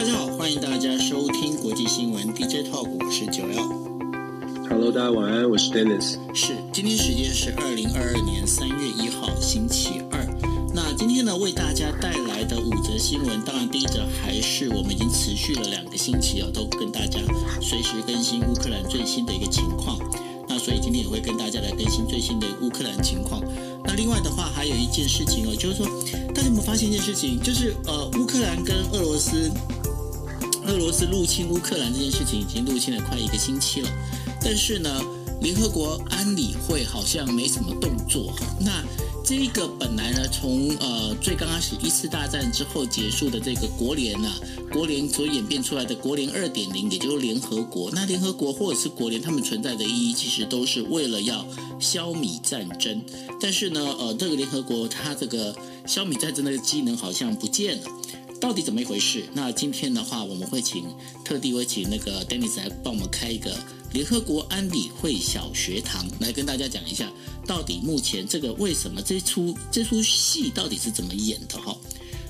大家好，欢迎大家收听国际新闻 DJ Talk，我是九幺。Hello，大家晚安，我是 Dennis。是，今天时间是二零二二年三月一号星期二。那今天呢，为大家带来的五则新闻，当然第一则还是我们已经持续了两个星期哦，都跟大家随时更新乌克兰最新的一个情况。那所以今天也会跟大家来更新最新的乌克兰情况。那另外的话，还有一件事情哦，就是说，大家有没有发现一件事情？就是呃，乌克兰跟俄罗斯，俄罗斯入侵乌克兰这件事情已经入侵了快一个星期了，但是呢，联合国安理会好像没什么动作。那这个本来呢，从呃最刚开始一次大战之后结束的这个国联啊，国联所演变出来的国联二点零，也就是联合国。那联合国或者是国联，他们存在的意义其实都是为了要消弭战争。但是呢，呃，这个联合国它这个消弭战争的机能好像不见了，到底怎么一回事？那今天的话，我们会请特地会请那个 Denis 来帮我们开一个联合国安理会小学堂，来跟大家讲一下。到底目前这个为什么这出这出戏到底是怎么演的哈？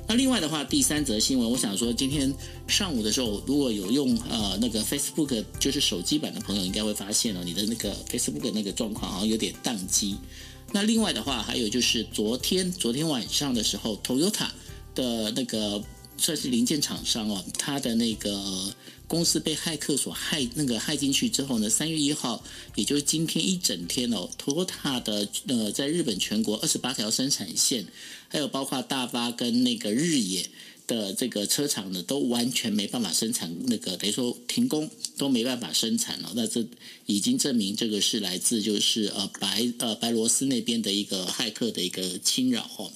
那另外的话，第三则新闻，我想说，今天上午的时候，如果有用呃那个 Facebook 就是手机版的朋友，应该会发现了你的那个 Facebook 那个状况好像有点宕机。那另外的话，还有就是昨天昨天晚上的时候，Toyota 的那个算是零件厂商哦，它的那个。公司被骇客所害，那个害进去之后呢，三月一号，也就是今天一整天哦，TOTA 的呃，在日本全国二十八条生产线，还有包括大发跟那个日野的这个车厂呢，都完全没办法生产，那个等于说停工都没办法生产了。那这已经证明这个是来自就是呃白呃白罗斯那边的一个骇客的一个侵扰哦。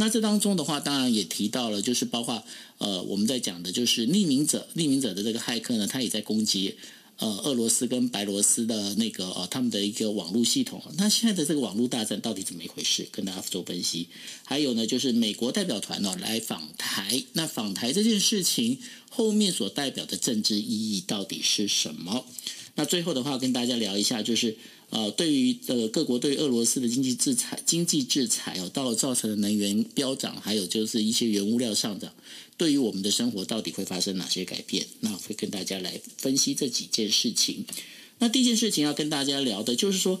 那这当中的话，当然也提到了，就是包括呃，我们在讲的就是匿名者，匿名者的这个骇客呢，他也在攻击呃俄罗斯跟白罗斯的那个呃他们的一个网络系统。那现在的这个网络大战到底怎么一回事？跟大家做分析。还有呢，就是美国代表团呢来访台，那访台这件事情后面所代表的政治意义到底是什么？那最后的话，跟大家聊一下，就是。呃，对于呃各国对俄罗斯的经济制裁，经济制裁哦，到造成的能源飙涨，还有就是一些原物料上涨，对于我们的生活到底会发生哪些改变？那会跟大家来分析这几件事情。那第一件事情要跟大家聊的就是说，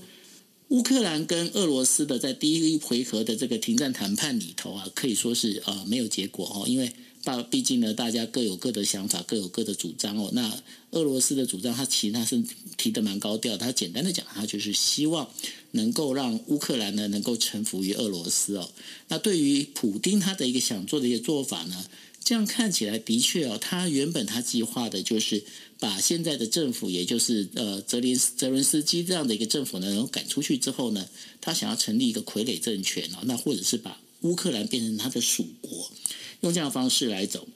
乌克兰跟俄罗斯的在第一回合的这个停战谈判里头啊，可以说是呃没有结果哦，因为。大毕竟呢，大家各有各的想法，各有各的主张哦。那俄罗斯的主张，他其实他是提得蛮高调。他简单的讲，他就是希望能够让乌克兰呢能够臣服于俄罗斯哦。那对于普丁他的一个想做的一些做法呢，这样看起来的确哦，他原本他计划的就是把现在的政府，也就是呃泽连泽伦斯基这样的一个政府呢，能够赶出去之后呢，他想要成立一个傀儡政权哦，那或者是把乌克兰变成他的属国。用这样的方式来走，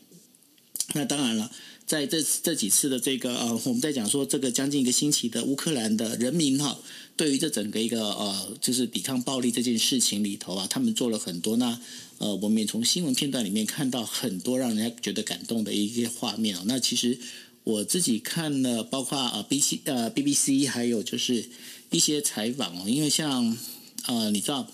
那当然了，在这这几次的这个呃，我们在讲说这个将近一个星期的乌克兰的人民哈，对于这整个一个呃，就是抵抗暴力这件事情里头啊，他们做了很多那呃，我们也从新闻片段里面看到很多让人家觉得感动的一些画面啊。那其实我自己看了，包括呃 B C 呃 B B C，还有就是一些采访哦，因为像呃，你知道。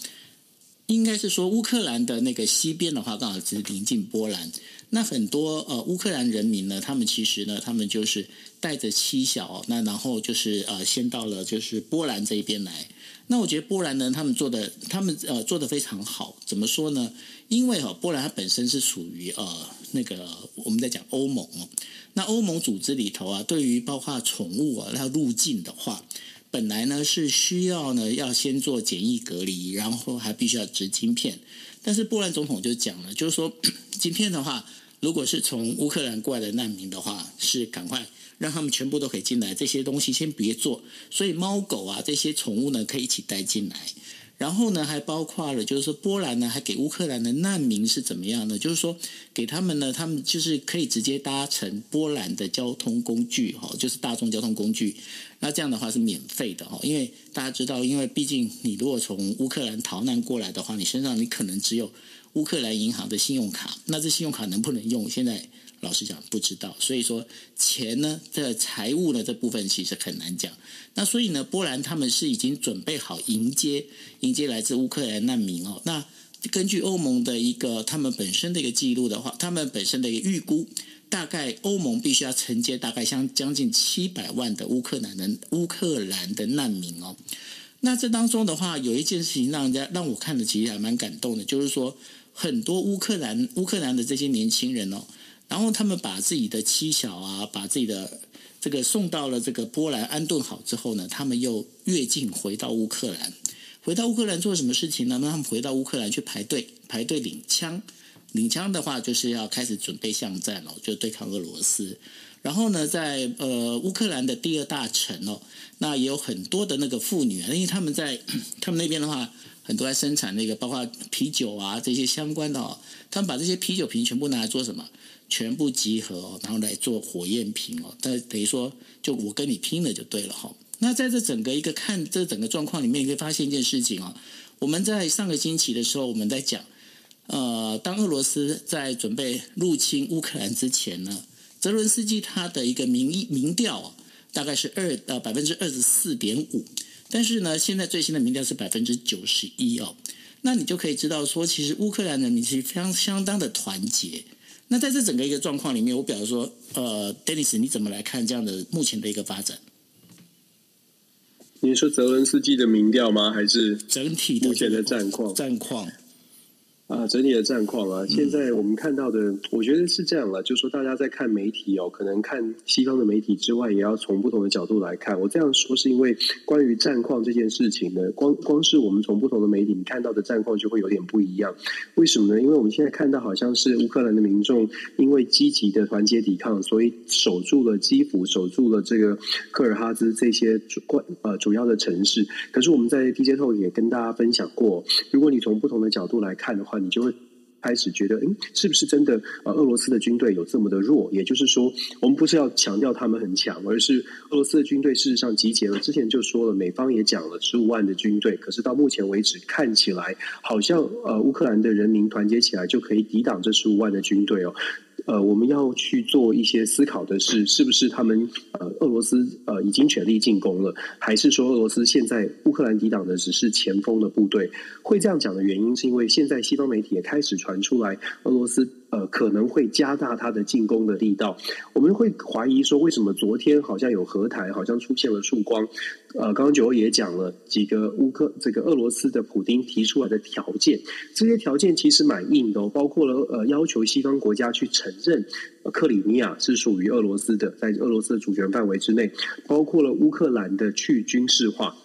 应该是说乌克兰的那个西边的话，刚好是临近波兰。那很多呃乌克兰人民呢，他们其实呢，他们就是带着妻小，那然后就是呃先到了就是波兰这一边来。那我觉得波兰呢，他们做的他们呃做的非常好。怎么说呢？因为哈波兰它本身是属于呃那个我们在讲欧盟哦，那欧盟组织里头啊，对于包括宠物啊要入境的话。本来呢是需要呢要先做检疫隔离，然后还必须要植晶片。但是波兰总统就讲了，就是说 今天的话，如果是从乌克兰过来的难民的话，是赶快让他们全部都可以进来，这些东西先别做。所以猫狗啊这些宠物呢可以一起带进来。然后呢，还包括了，就是说波兰呢，还给乌克兰的难民是怎么样呢？就是说，给他们呢，他们就是可以直接搭乘波兰的交通工具，哈，就是大众交通工具。那这样的话是免费的，哈，因为大家知道，因为毕竟你如果从乌克兰逃难过来的话，你身上你可能只有乌克兰银行的信用卡，那这信用卡能不能用？现在。老实讲不知道，所以说钱呢，这财务呢这部分其实很难讲。那所以呢，波兰他们是已经准备好迎接迎接来自乌克兰难民哦。那根据欧盟的一个他们本身的一个记录的话，他们本身的一个预估，大概欧盟必须要承接大概将将近七百万的乌克兰的乌克兰的难民哦。那这当中的话，有一件事情让人家让我看的其实还蛮感动的，就是说很多乌克兰乌克兰的这些年轻人哦，然后他们把自己的妻小啊，把自己的这个送到了这个波兰安顿好之后呢，他们又越境回到乌克兰。回到乌克兰做什么事情呢？那他们回到乌克兰去排队，排队领枪。领枪的话，就是要开始准备巷战了，就对抗俄罗斯。然后呢，在呃乌克兰的第二大城哦，那也有很多的那个妇女啊，因为他们在 他们那边的话，很多在生产那个包括啤酒啊这些相关的哦，他们把这些啤酒瓶全部拿来做什么？全部集合哦，然后来做火焰瓶哦。但等于说，就我跟你拼了就对了哈。那在这整个一个看这整个状况里面，你可以发现一件事情哦。我们在上个星期的时候，我们在讲，呃，当俄罗斯在准备入侵乌克兰之前呢，泽伦斯基他的一个民意民调啊，大概是二呃百分之二十四点五，但是呢，现在最新的民调是百分之九十一哦。那你就可以知道说，其实乌克兰人民是非常相当的团结。那在这整个一个状况里面，我表示说，呃，Dennis，你怎么来看这样的目前的一个发展？你说泽伦斯基的民调吗？还是整体的目前的战况？战况。啊，整体的战况啊，现在我们看到的，我觉得是这样了，就是说大家在看媒体哦，可能看西方的媒体之外，也要从不同的角度来看。我这样说是因为关于战况这件事情呢，光光是我们从不同的媒体你看到的战况就会有点不一样。为什么呢？因为我们现在看到好像是乌克兰的民众因为积极的团结抵抗，所以守住了基辅，守住了这个科尔哈兹这些主关呃主要的城市。可是我们在 DJ Talk 也跟大家分享过，如果你从不同的角度来看的话，你就会开始觉得，诶，是不是真的？呃，俄罗斯的军队有这么的弱？也就是说，我们不是要强调他们很强，而是俄罗斯的军队事实上集结了。之前就说了，美方也讲了十五万的军队，可是到目前为止，看起来好像呃，乌克兰的人民团结起来就可以抵挡这十五万的军队哦。呃，我们要去做一些思考的是，是不是他们呃，俄罗斯呃已经全力进攻了，还是说俄罗斯现在乌克兰抵挡的只是前锋的部队？会这样讲的原因，是因为现在西方媒体也开始传出来，俄罗斯。呃，可能会加大它的进攻的力道。我们会怀疑说，为什么昨天好像有和谈，好像出现了曙光？呃，刚刚九欧也讲了几个乌克这个俄罗斯的普丁提出来的条件，这些条件其实蛮硬的哦，包括了呃要求西方国家去承认克里米亚是属于俄罗斯的，在俄罗斯的主权范围之内，包括了乌克兰的去军事化，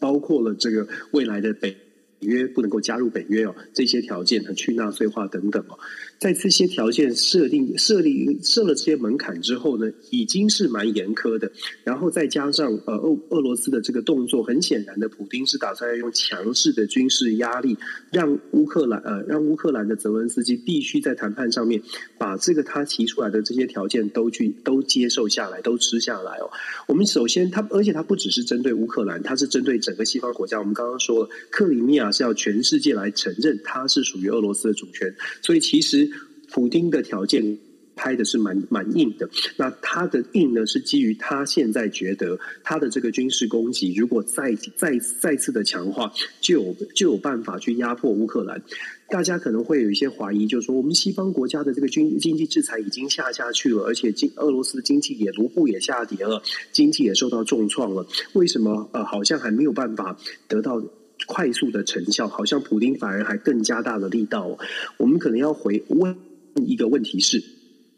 包括了这个未来的北约不能够加入北约哦，这些条件和去纳粹化等等哦。在这些条件设定、设立、设了这些门槛之后呢，已经是蛮严苛的。然后再加上呃，俄俄罗斯的这个动作，很显然的，普丁是打算要用强势的军事压力，让乌克兰呃，让乌克兰的泽文斯基必须在谈判上面把这个他提出来的这些条件都去都接受下来，都吃下来哦。我们首先他，而且他不只是针对乌克兰，他是针对整个西方国家。我们刚刚说了，克里米亚是要全世界来承认它是属于俄罗斯的主权，所以其实。普丁的条件拍的是蛮蛮硬的，那他的硬呢是基于他现在觉得他的这个军事攻击如果再再再次的强化，就有就有办法去压迫乌克兰。大家可能会有一些怀疑，就是说我们西方国家的这个军经济制裁已经下下去了，而且经俄罗斯的经济也卢布也下跌了，经济也受到重创了，为什么呃好像还没有办法得到？快速的成效，好像普丁反而还更加大的力道。我们可能要回问一个问题是，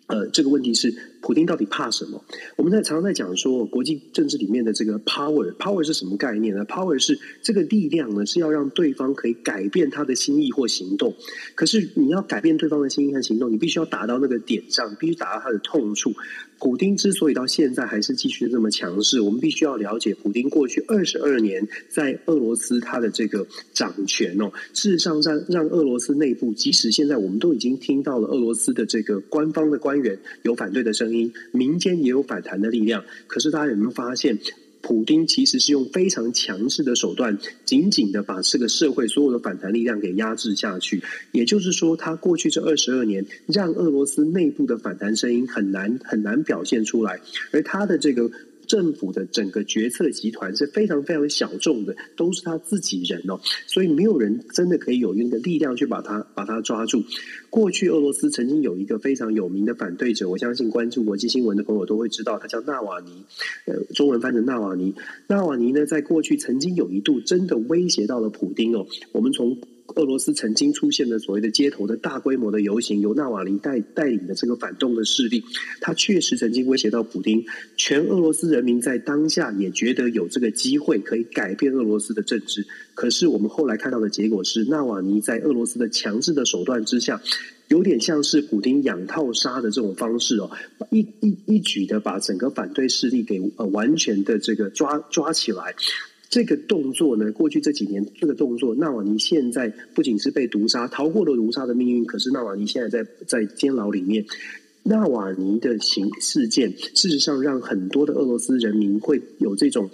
呃，这个问题是普丁到底怕什么？我们在常常在讲说，国际政治里面的这个 power，power 是什么概念呢？power 是这个力量呢，是要让对方可以改变他的心意或行动。可是你要改变对方的心意和行动，你必须要打到那个点上，必须打到他的痛处。普丁之所以到现在还是继续这么强势，我们必须要了解普丁过去二十二年在俄罗斯他的这个掌权哦，事实上让让俄罗斯内部，即使现在我们都已经听到了俄罗斯的这个官方的官员有反对的声音，民间也有反弹的力量，可是大家有没有发现？普丁其实是用非常强势的手段，紧紧的把这个社会所有的反弹力量给压制下去。也就是说，他过去这二十二年，让俄罗斯内部的反弹声音很难很难表现出来，而他的这个政府的整个决策集团是非常非常小众的，都是他自己人哦，所以没有人真的可以有那个力量去把他把他抓住。过去俄罗斯曾经有一个非常有名的反对者，我相信关注国际新闻的朋友都会知道，他叫纳瓦尼，呃，中文翻成纳瓦尼。纳瓦尼呢，在过去曾经有一度真的威胁到了普丁哦。我们从俄罗斯曾经出现的所谓的街头的大规模的游行，由纳瓦尼带带领的这个反动的势力，他确实曾经威胁到普丁。全俄罗斯人民在当下也觉得有这个机会可以改变俄罗斯的政治。可是我们后来看到的结果是，纳瓦尼在俄罗斯的强制的手段之下，有点像是普丁养套杀的这种方式哦，一一一举的把整个反对势力给呃完全的这个抓抓起来。这个动作呢，过去这几年，这个动作，纳瓦尼现在不仅是被毒杀，逃过了毒杀的命运，可是纳瓦尼现在在在监牢里面。纳瓦尼的行事件，事实上让很多的俄罗斯人民会有这种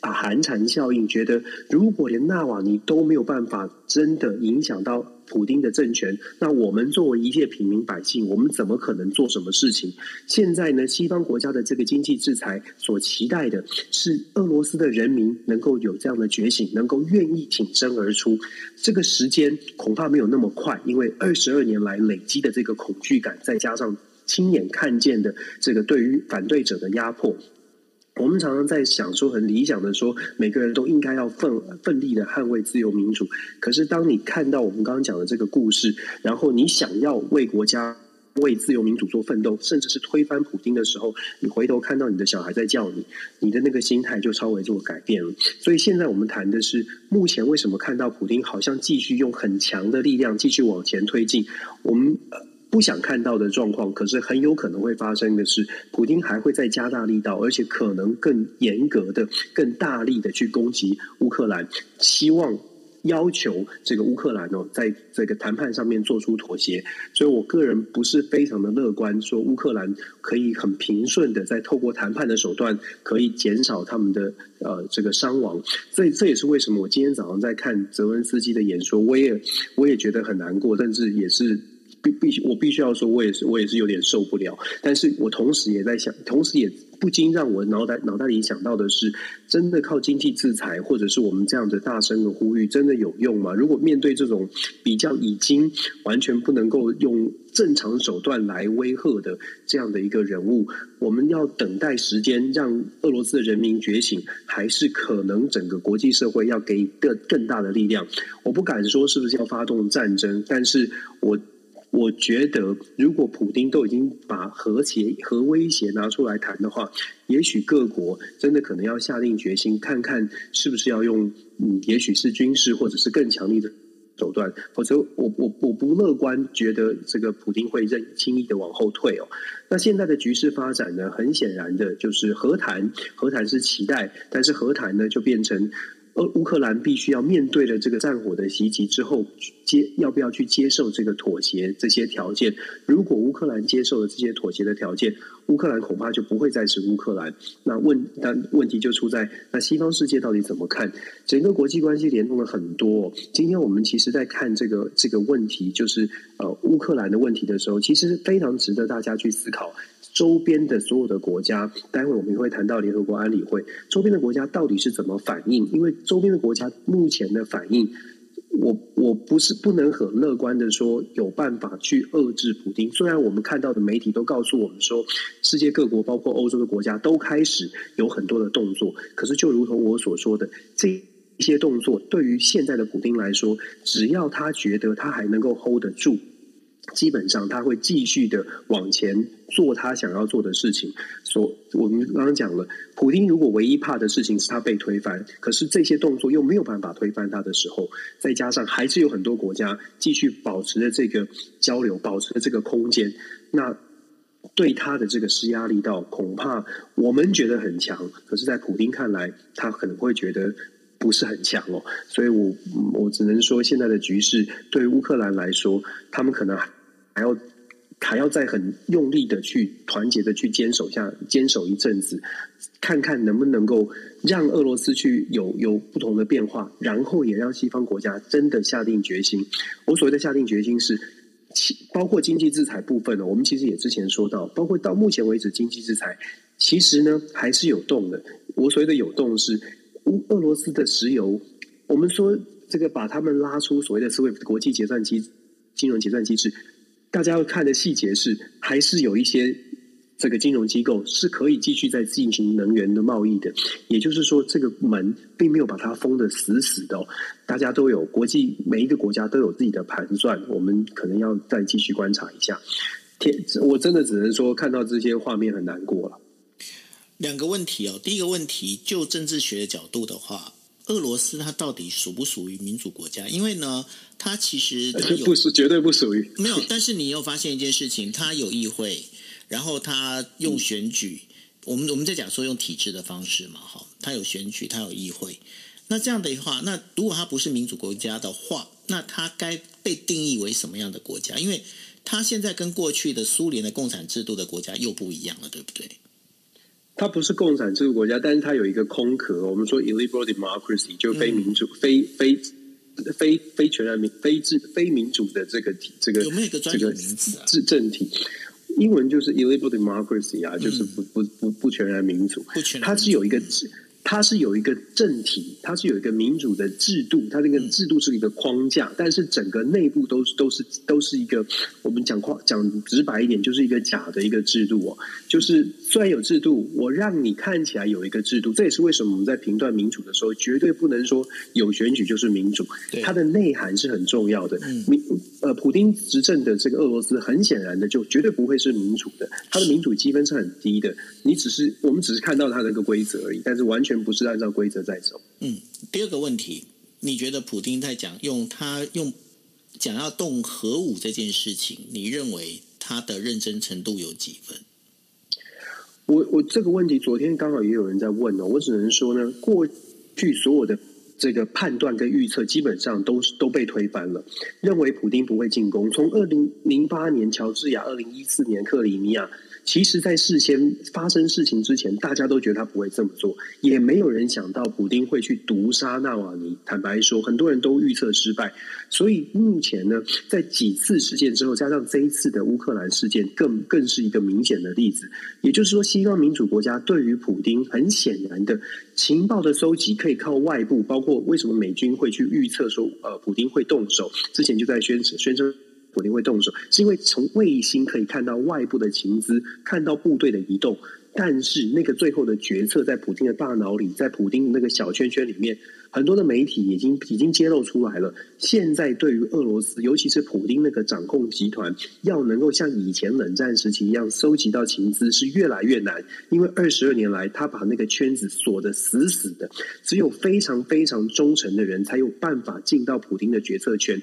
啊寒蝉效应，觉得如果连纳瓦尼都没有办法真的影响到普丁的政权，那我们作为一介平民百姓，我们怎么可能做什么事情？现在呢，西方国家的这个经济制裁所期待的是俄罗斯的人民能够有这样的觉醒，能够愿意挺身而出。这个时间恐怕没有那么快，因为二十二年来累积的这个恐惧感，再加上。亲眼看见的这个对于反对者的压迫，我们常常在想说，很理想的说，每个人都应该要奋奋力的捍卫自由民主。可是，当你看到我们刚刚讲的这个故事，然后你想要为国家、为自由民主做奋斗，甚至是推翻普丁的时候，你回头看到你的小孩在叫你，你的那个心态就稍微做改变了。所以，现在我们谈的是，目前为什么看到普丁好像继续用很强的力量继续往前推进？我们。不想看到的状况，可是很有可能会发生的是，普丁还会再加大力道，而且可能更严格的、更大力的去攻击乌克兰，希望要求这个乌克兰哦，在这个谈判上面做出妥协。所以我个人不是非常的乐观，说乌克兰可以很平顺的在透过谈判的手段，可以减少他们的呃这个伤亡。所以这也是为什么我今天早上在看泽文斯基的演说，我也我也觉得很难过，但是也是。必须，我必须要说，我也是，我也是有点受不了。但是我同时也在想，同时也不禁让我脑袋脑袋里想到的是，真的靠经济制裁，或者是我们这样的大声的呼吁，真的有用吗？如果面对这种比较已经完全不能够用正常手段来威吓的这样的一个人物，我们要等待时间，让俄罗斯的人民觉醒，还是可能整个国际社会要给更更大的力量？我不敢说是不是要发动战争，但是我。我觉得，如果普丁都已经把核协核威胁拿出来谈的话，也许各国真的可能要下定决心，看看是不是要用，嗯，也许是军事或者是更强力的手段，否则我我我不乐观，觉得这个普丁会任轻易的往后退哦。那现在的局势发展呢，很显然的就是和谈，和谈是期待，但是和谈呢就变成。而乌克兰必须要面对的这个战火的袭击之后，接要不要去接受这个妥协这些条件？如果乌克兰接受了这些妥协的条件，乌克兰恐怕就不会再是乌克兰。那问，但问题就出在那西方世界到底怎么看？整个国际关系联动了很多。今天我们其实在看这个这个问题，就是呃乌克兰的问题的时候，其实非常值得大家去思考。周边的所有的国家，待会我们也会谈到联合国安理会，周边的国家到底是怎么反应？因为周边的国家目前的反应，我我不是不能很乐观的说有办法去遏制普丁。虽然我们看到的媒体都告诉我们说，世界各国包括欧洲的国家都开始有很多的动作，可是就如同我所说的，这一些动作对于现在的普丁来说，只要他觉得他还能够 hold 得住。基本上他会继续的往前做他想要做的事情。所我们刚刚讲了，普丁如果唯一怕的事情是他被推翻，可是这些动作又没有办法推翻他的时候，再加上还是有很多国家继续保持着这个交流，保持着这个空间，那对他的这个施压力道恐怕我们觉得很强，可是，在普丁看来，他可能会觉得。不是很强哦，所以我我只能说，现在的局势对乌克兰来说，他们可能还要还要再很用力的去团结的去坚守下坚守一阵子，看看能不能够让俄罗斯去有有不同的变化，然后也让西方国家真的下定决心。我所谓的下定决心是，包括经济制裁部分呢，我们其实也之前说到，包括到目前为止经济制裁。其实呢还是有动的。我所谓的有动是乌俄罗斯的石油，我们说这个把他们拉出所谓的 SWIFT 国际结算机金融结算机制，大家要看的细节是还是有一些。这个金融机构是可以继续在进行能源的贸易的，也就是说，这个门并没有把它封得死死的哦。大家都有国际，每一个国家都有自己的盘算，我们可能要再继续观察一下。天，我真的只能说看到这些画面很难过了。两个问题哦，第一个问题，就政治学的角度的话，俄罗斯它到底属不属于民主国家？因为呢，它其实它不是，绝对不属于。没有，但是你又发现一件事情，它有议会。然后他用选举，嗯、我们我们在讲说用体制的方式嘛，哈，他有选举，他有议会。那这样的话，那如果他不是民主国家的话，那他该被定义为什么样的国家？因为他现在跟过去的苏联的共产制度的国家又不一样了，对不对？他不是共产制度国家，但是它有一个空壳。我们说 illiberal democracy 就非民主、嗯、非非非非全然民非制非民主的这个体，这个有没有一个专有名词啊？这个政体。英文就是 illiberal democracy 啊，就是不不不不全然民主，它是有一个。它是有一个政体，它是有一个民主的制度，它这个制度是一个框架，但是整个内部都是都是都是一个我们讲话讲直白一点，就是一个假的一个制度哦。就是虽然有制度，我让你看起来有一个制度，这也是为什么我们在评断民主的时候，绝对不能说有选举就是民主，它的内涵是很重要的。民呃，普丁执政的这个俄罗斯，很显然的就绝对不会是民主的，它的民主积分是很低的。你只是我们只是看到它的一个规则而已，但是完全。不是按照规则在走。嗯，第二个问题，你觉得普丁在讲用他用讲要动核武这件事情，你认为他的认真程度有几分？我我这个问题昨天刚好也有人在问哦，我只能说呢，过去所有的这个判断跟预测基本上都是都被推翻了，认为普丁不会进攻。从二零零八年乔治亚，二零一四年克里米亚。其实，在事先发生事情之前，大家都觉得他不会这么做，也没有人想到普丁会去毒杀纳瓦尼。坦白说，很多人都预测失败。所以目前呢，在几次事件之后，加上这一次的乌克兰事件，更更是一个明显的例子。也就是说，西方民主国家对于普丁，很显然的情报的搜集可以靠外部，包括为什么美军会去预测说，呃，普丁会动手，之前就在宣宣称。普丁会动手，是因为从卫星可以看到外部的情资，看到部队的移动。但是那个最后的决策，在普丁的大脑里，在普丁的那个小圈圈里面，很多的媒体已经已经揭露出来了。现在对于俄罗斯，尤其是普丁那个掌控集团，要能够像以前冷战时期一样收集到情资，是越来越难。因为二十二年来，他把那个圈子锁得死死的，只有非常非常忠诚的人才有办法进到普丁的决策圈。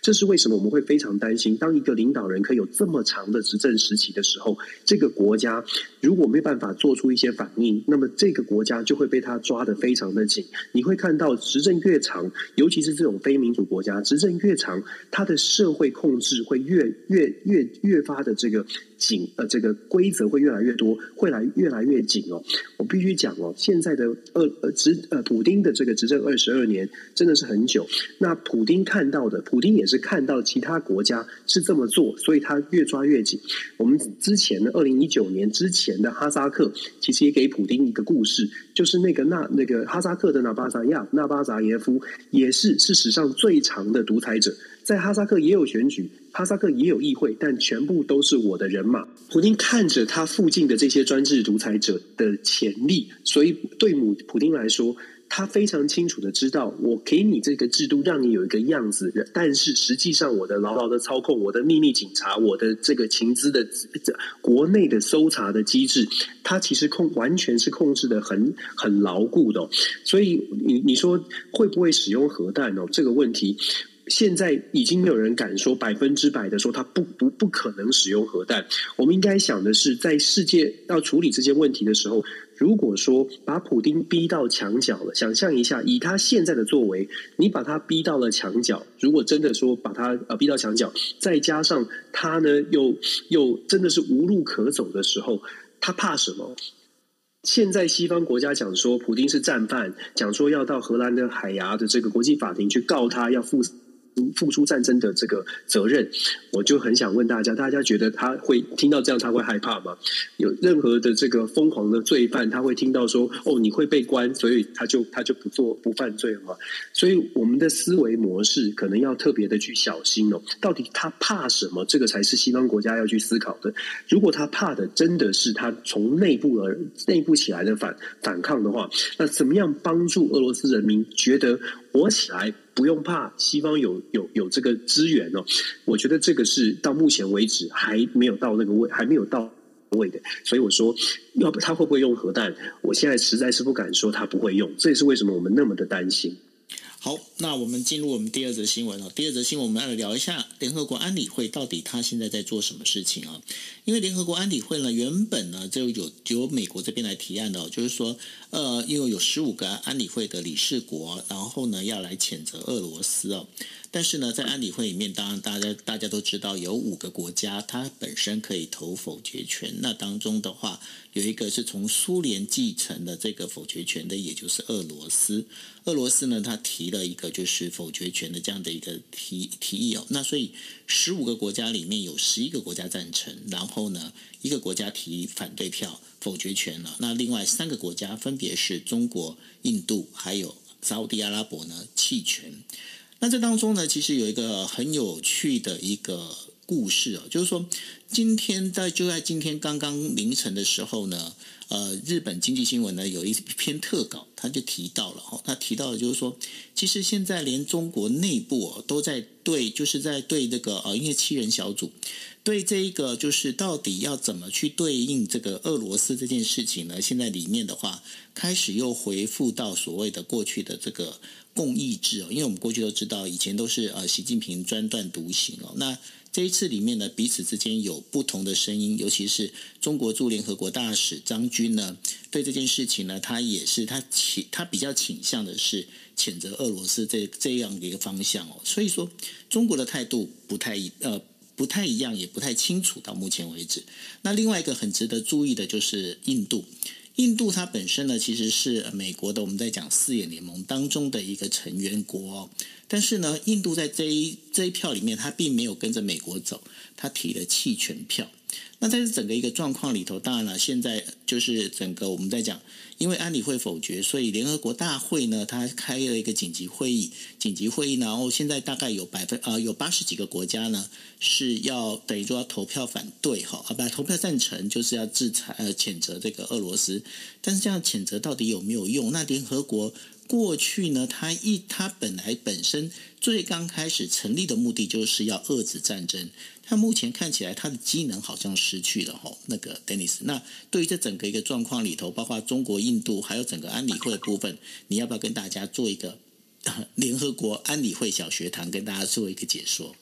这是为什么我们会非常担心？当一个领导人可以有这么长的执政时期的时候，这个国家如果没办法做出一些反应，那么这个国家就会被他抓得非常的紧。你会看到执政越长，尤其是这种非民主国家，执政越长，它的社会控制会越越越越发的这个。紧呃，这个规则会越来越多，会来越来越紧哦。我必须讲哦，现在的呃呃执呃普丁的这个执政二十二年真的是很久。那普丁看到的，普丁也是看到其他国家是这么做，所以他越抓越紧。我们之前的二零一九年之前的哈萨克，其实也给普丁一个故事，就是那个那那个哈萨克的纳巴扎亚纳巴扎耶夫，也是是史上最长的独裁者。在哈萨克也有选举，哈萨克也有议会，但全部都是我的人马。普丁看着他附近的这些专制独裁者的潜力，所以对姆普丁来说，他非常清楚的知道，我给你这个制度，让你有一个样子，但是实际上我的牢牢的操控，我的秘密警察，我的这个情资的这国内的搜查的机制，它其实控完全是控制的很很牢固的。所以你你说会不会使用核弹哦？这个问题。现在已经没有人敢说百分之百的说他不不不可能使用核弹。我们应该想的是，在世界要处理这些问题的时候，如果说把普丁逼到墙角了，想象一下，以他现在的作为，你把他逼到了墙角，如果真的说把他呃逼到墙角，再加上他呢又又真的是无路可走的时候，他怕什么？现在西方国家讲说普丁是战犯，讲说要到荷兰的海牙的这个国际法庭去告他，要负。付出战争的这个责任，我就很想问大家：大家觉得他会听到这样他会害怕吗？有任何的这个疯狂的罪犯，他会听到说：“哦，你会被关，所以他就他就不做不犯罪了吗？”所以我们的思维模式可能要特别的去小心哦。到底他怕什么？这个才是西方国家要去思考的。如果他怕的真的是他从内部而内部起来的反反抗的话，那怎么样帮助俄罗斯人民觉得躲起来？不用怕，西方有有有这个资源哦。我觉得这个是到目前为止还没有到那个位，还没有到位的。所以我说，要不他会不会用核弹？我现在实在是不敢说他不会用。这也是为什么我们那么的担心。好，那我们进入我们第二则新闻哦。第二则新闻，我们要来聊一下联合国安理会到底他现在在做什么事情啊？因为联合国安理会呢，原本呢就有由美国这边来提案的，就是说，呃，因为有十五个安理会的理事国，然后呢要来谴责俄罗斯哦。但是呢，在安理会里面，当然大家大家都知道，有五个国家它本身可以投否决权。那当中的话，有一个是从苏联继承的这个否决权的，也就是俄罗斯。俄罗斯呢，他提了一个就是否决权的这样的一个提提议哦。那所以十五个国家里面有十一个国家赞成，然后呢，一个国家提反对票否决权了。那另外三个国家分别是中国、印度还有沙乌地阿拉伯呢弃权。那这当中呢，其实有一个很有趣的一个故事啊，就是说，今天在就在今天刚刚凌晨的时候呢，呃，日本经济新闻呢有一篇特稿，他就提到了哦，他提到了就是说，其实现在连中国内部哦都在对，就是在对这个呃，因为七人小组对这一个就是到底要怎么去对应这个俄罗斯这件事情呢？现在里面的话开始又回复到所谓的过去的这个。共意志哦，因为我们过去都知道，以前都是呃习近平专断独行哦。那这一次里面呢，彼此之间有不同的声音，尤其是中国驻联合国大使张军呢，对这件事情呢，他也是他倾他比较倾向的是谴责俄罗斯这这样的一个方向哦。所以说，中国的态度不太一呃不太一样，也不太清楚到目前为止。那另外一个很值得注意的就是印度。印度它本身呢，其实是美国的我们在讲四眼联盟当中的一个成员国，但是呢，印度在这一这一票里面，它并没有跟着美国走，它提了弃权票。那在这整个一个状况里头，当然了，现在就是整个我们在讲，因为安理会否决，所以联合国大会呢，它开了一个紧急会议，紧急会议，然后现在大概有百分呃有八十几个国家呢是要等于说要投票反对哈，啊不投票赞成，就是要制裁呃谴责这个俄罗斯，但是这样谴责到底有没有用？那联合国过去呢，它一它本来本身最刚开始成立的目的就是要遏制战争。他目前看起来，它的机能好像失去了吼。那个 Dennis，那对于这整个一个状况里头，包括中国、印度，还有整个安理会的部分，你要不要跟大家做一个联合国安理会小学堂，跟大家做一个解说？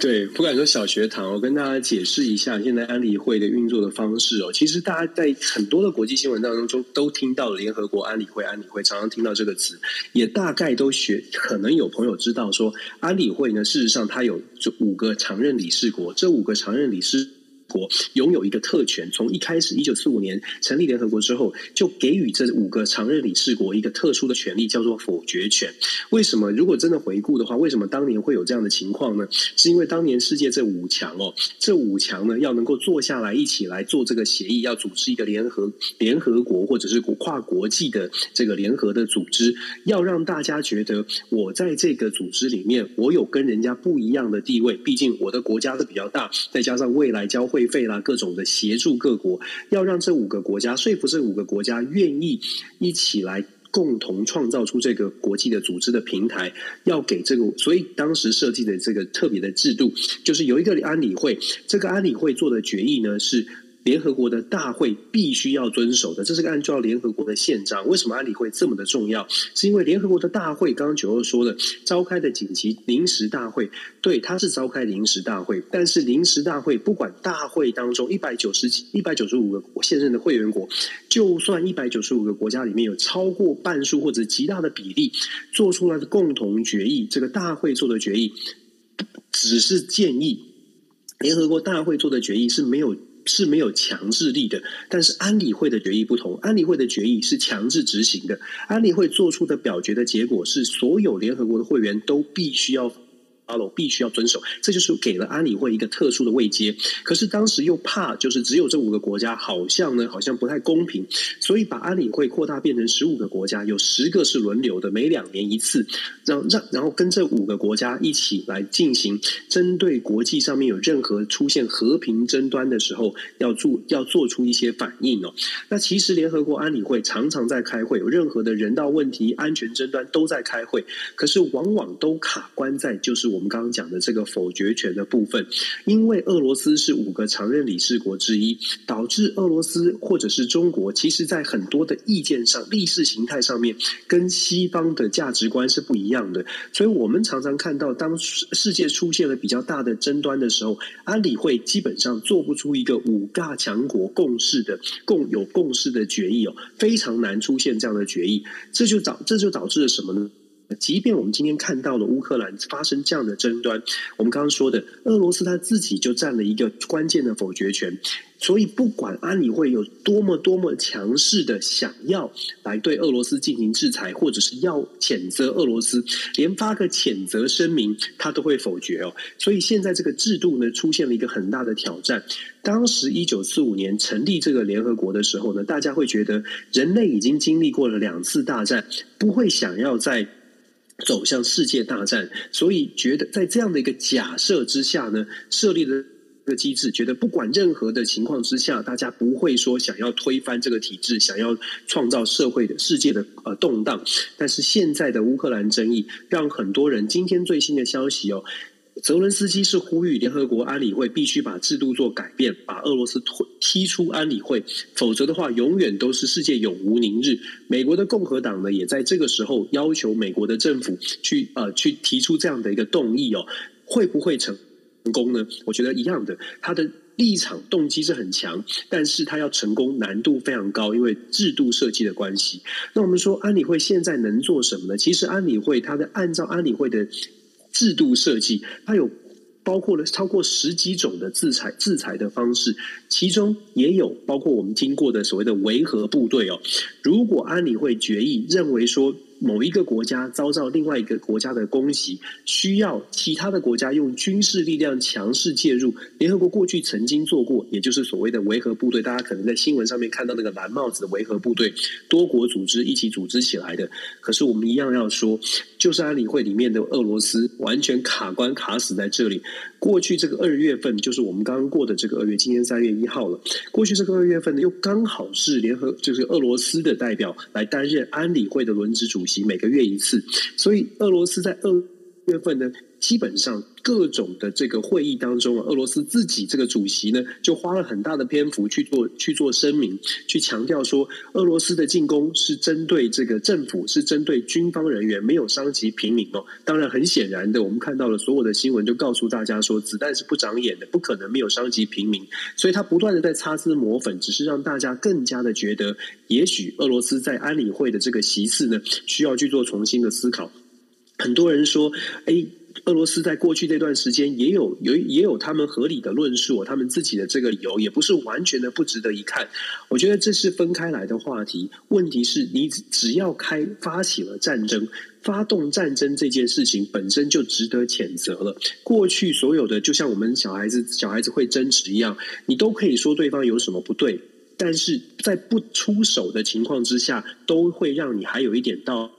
对，不敢说小学堂，我跟大家解释一下现在安理会的运作的方式哦。其实大家在很多的国际新闻当中都听到联合国安理会，安理会常常听到这个词，也大概都学，可能有朋友知道说安理会呢，事实上它有这五个常任理事国，这五个常任理事。国拥有一个特权，从一开始一九四五年成立联合国之后，就给予这五个常任理事国一个特殊的权利，叫做否决权。为什么？如果真的回顾的话，为什么当年会有这样的情况呢？是因为当年世界这五强哦，这五强呢要能够坐下来一起来做这个协议，要组织一个联合联合国或者是跨国际的这个联合的组织，要让大家觉得我在这个组织里面，我有跟人家不一样的地位。毕竟我的国家是比较大，再加上未来交会。费啦，各种的协助各国，要让这五个国家说服这五个国家愿意一起来共同创造出这个国际的组织的平台，要给这个，所以当时设计的这个特别的制度，就是有一个安理会，这个安理会做的决议呢是。联合国的大会必须要遵守的，这是个按照联合国的宪章。为什么安理会这么的重要？是因为联合国的大会，刚刚九二说的，召开的紧急临时大会，对，它是召开临时大会。但是临时大会不管大会当中一百九十几、一百九十五个现任的会员国，就算一百九十五个国家里面有超过半数或者极大的比例做出来的共同决议，这个大会做的决议只是建议，联合国大会做的决议是没有。是没有强制力的，但是安理会的决议不同，安理会的决议是强制执行的。安理会做出的表决的结果是，所有联合国的会员都必须要必须要遵守，这就是给了安理会一个特殊的位阶。可是当时又怕，就是只有这五个国家，好像呢，好像不太公平，所以把安理会扩大变成十五个国家，有十个是轮流的，每两年一次，让让然后跟这五个国家一起来进行针对国际上面有任何出现和平争端的时候，要做要做出一些反应哦。那其实联合国安理会常常在开会，有任何的人道问题、安全争端都在开会，可是往往都卡关在就是。我们刚刚讲的这个否决权的部分，因为俄罗斯是五个常任理事国之一，导致俄罗斯或者是中国，其实在很多的意见上、意识形态上面，跟西方的价值观是不一样的。所以我们常常看到，当世界出现了比较大的争端的时候，安理会基本上做不出一个五大强国共识的、共有共识的决议哦，非常难出现这样的决议。这就导这就导致了什么呢？即便我们今天看到了乌克兰发生这样的争端，我们刚刚说的俄罗斯他自己就占了一个关键的否决权，所以不管安理会有多么多么强势的想要来对俄罗斯进行制裁，或者是要谴责俄罗斯，连发个谴责声明他都会否决哦。所以现在这个制度呢，出现了一个很大的挑战。当时一九四五年成立这个联合国的时候呢，大家会觉得人类已经经历过了两次大战，不会想要再。走向世界大战，所以觉得在这样的一个假设之下呢，设立的这个机制，觉得不管任何的情况之下，大家不会说想要推翻这个体制，想要创造社会的世界的呃动荡。但是现在的乌克兰争议，让很多人今天最新的消息哦。泽伦斯基是呼吁联合国安理会必须把制度做改变，把俄罗斯推踢出安理会，否则的话，永远都是世界永无宁日。美国的共和党呢，也在这个时候要求美国的政府去呃去提出这样的一个动议哦，会不会成功呢？我觉得一样的，他的立场动机是很强，但是他要成功难度非常高，因为制度设计的关系。那我们说安理会现在能做什么呢？其实安理会它的按照安理会的。制度设计，它有包括了超过十几种的制裁制裁的方式，其中也有包括我们经过的所谓的维和部队哦。如果安理会决议认为说，某一个国家遭到另外一个国家的攻击，需要其他的国家用军事力量强势介入。联合国过去曾经做过，也就是所谓的维和部队，大家可能在新闻上面看到那个蓝帽子的维和部队，多国组织一起组织起来的。可是我们一样要说，就是安理会里面的俄罗斯完全卡关卡死在这里。过去这个二月份，就是我们刚刚过的这个二月，今天三月一号了。过去这个二月份呢，又刚好是联合，就是俄罗斯的代表来担任安理会的轮值主席，每个月一次。所以俄罗斯在二月份呢，基本上。各种的这个会议当中啊，俄罗斯自己这个主席呢，就花了很大的篇幅去做去做声明，去强调说，俄罗斯的进攻是针对这个政府，是针对军方人员，没有伤及平民哦。当然，很显然的，我们看到了所有的新闻，就告诉大家说，子弹是不长眼的，不可能没有伤及平民。所以他不断的在擦脂抹粉，只是让大家更加的觉得，也许俄罗斯在安理会的这个席次呢，需要去做重新的思考。很多人说，哎。俄罗斯在过去这段时间也有有也有他们合理的论述，他们自己的这个理由也不是完全的不值得一看。我觉得这是分开来的话题。问题是你只要开发起了战争，发动战争这件事情本身就值得谴责了。过去所有的就像我们小孩子小孩子会争执一样，你都可以说对方有什么不对，但是在不出手的情况之下，都会让你还有一点道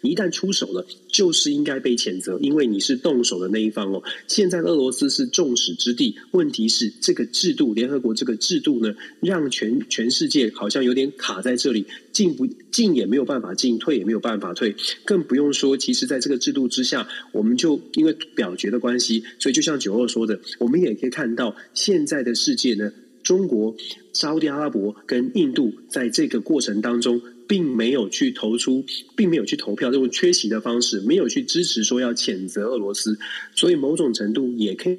你一旦出手了，就是应该被谴责，因为你是动手的那一方哦。现在俄罗斯是众矢之的，问题是这个制度，联合国这个制度呢，让全全世界好像有点卡在这里，进不进也没有办法进，退也没有办法退，更不用说，其实在这个制度之下，我们就因为表决的关系，所以就像九二说的，我们也可以看到现在的世界呢，中国、沙乌地阿拉伯跟印度在这个过程当中。并没有去投出，并没有去投票，这种缺席的方式，没有去支持说要谴责俄罗斯，所以某种程度也可以。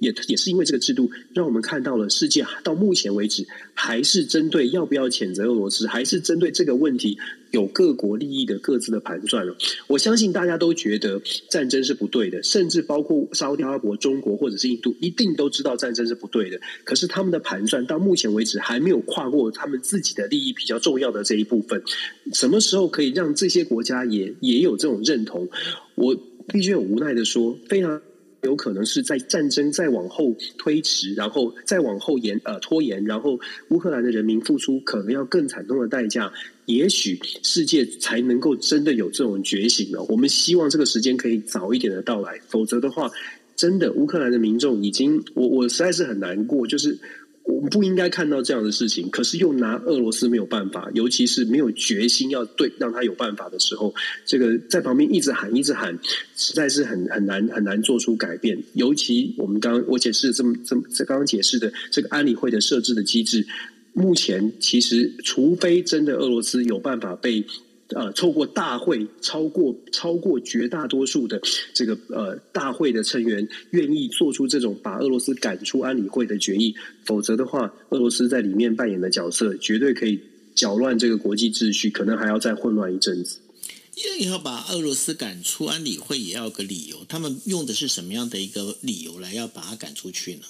也也是因为这个制度，让我们看到了世界到目前为止还是针对要不要谴责俄罗斯，还是针对这个问题有各国利益的各自的盘算了。我相信大家都觉得战争是不对的，甚至包括沙特阿拉伯、中国或者是印度，一定都知道战争是不对的。可是他们的盘算到目前为止还没有跨过他们自己的利益比较重要的这一部分。什么时候可以让这些国家也也有这种认同？我必须很无奈的说，非常有可能是在战争再往后推迟，然后再往后延呃拖延，然后乌克兰的人民付出可能要更惨痛的代价，也许世界才能够真的有这种觉醒了。我们希望这个时间可以早一点的到来，否则的话，真的乌克兰的民众已经，我我实在是很难过，就是。我们不应该看到这样的事情，可是又拿俄罗斯没有办法，尤其是没有决心要对让他有办法的时候，这个在旁边一直喊一直喊，实在是很很难很难做出改变。尤其我们刚我解释这么这么刚刚解释的这个安理会的设置的机制，目前其实除非真的俄罗斯有办法被。呃，透过大会超过超过绝大多数的这个呃大会的成员愿意做出这种把俄罗斯赶出安理会的决议，否则的话，俄罗斯在里面扮演的角色绝对可以搅乱这个国际秩序，可能还要再混乱一阵子。因为要把俄罗斯赶出安理会，也要个理由，他们用的是什么样的一个理由来要把它赶出去呢？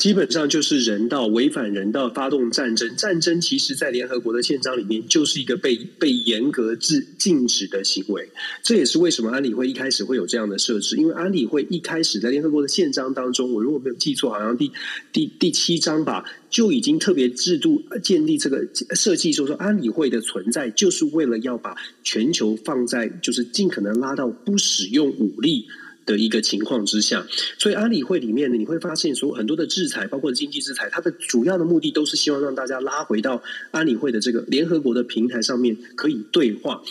基本上就是人道，违反人道，发动战争。战争其实，在联合国的宪章里面，就是一个被被严格制禁止的行为。这也是为什么安理会一开始会有这样的设置。因为安理会一开始在联合国的宪章当中，我如果没有记错，好像第第第七章吧，就已经特别制度建立这个设计，说说安理会的存在就是为了要把全球放在，就是尽可能拉到不使用武力。的一个情况之下，所以安理会里面呢，你会发现说很多的制裁，包括经济制裁，它的主要的目的都是希望让大家拉回到安理会的这个联合国的平台上面可以对话。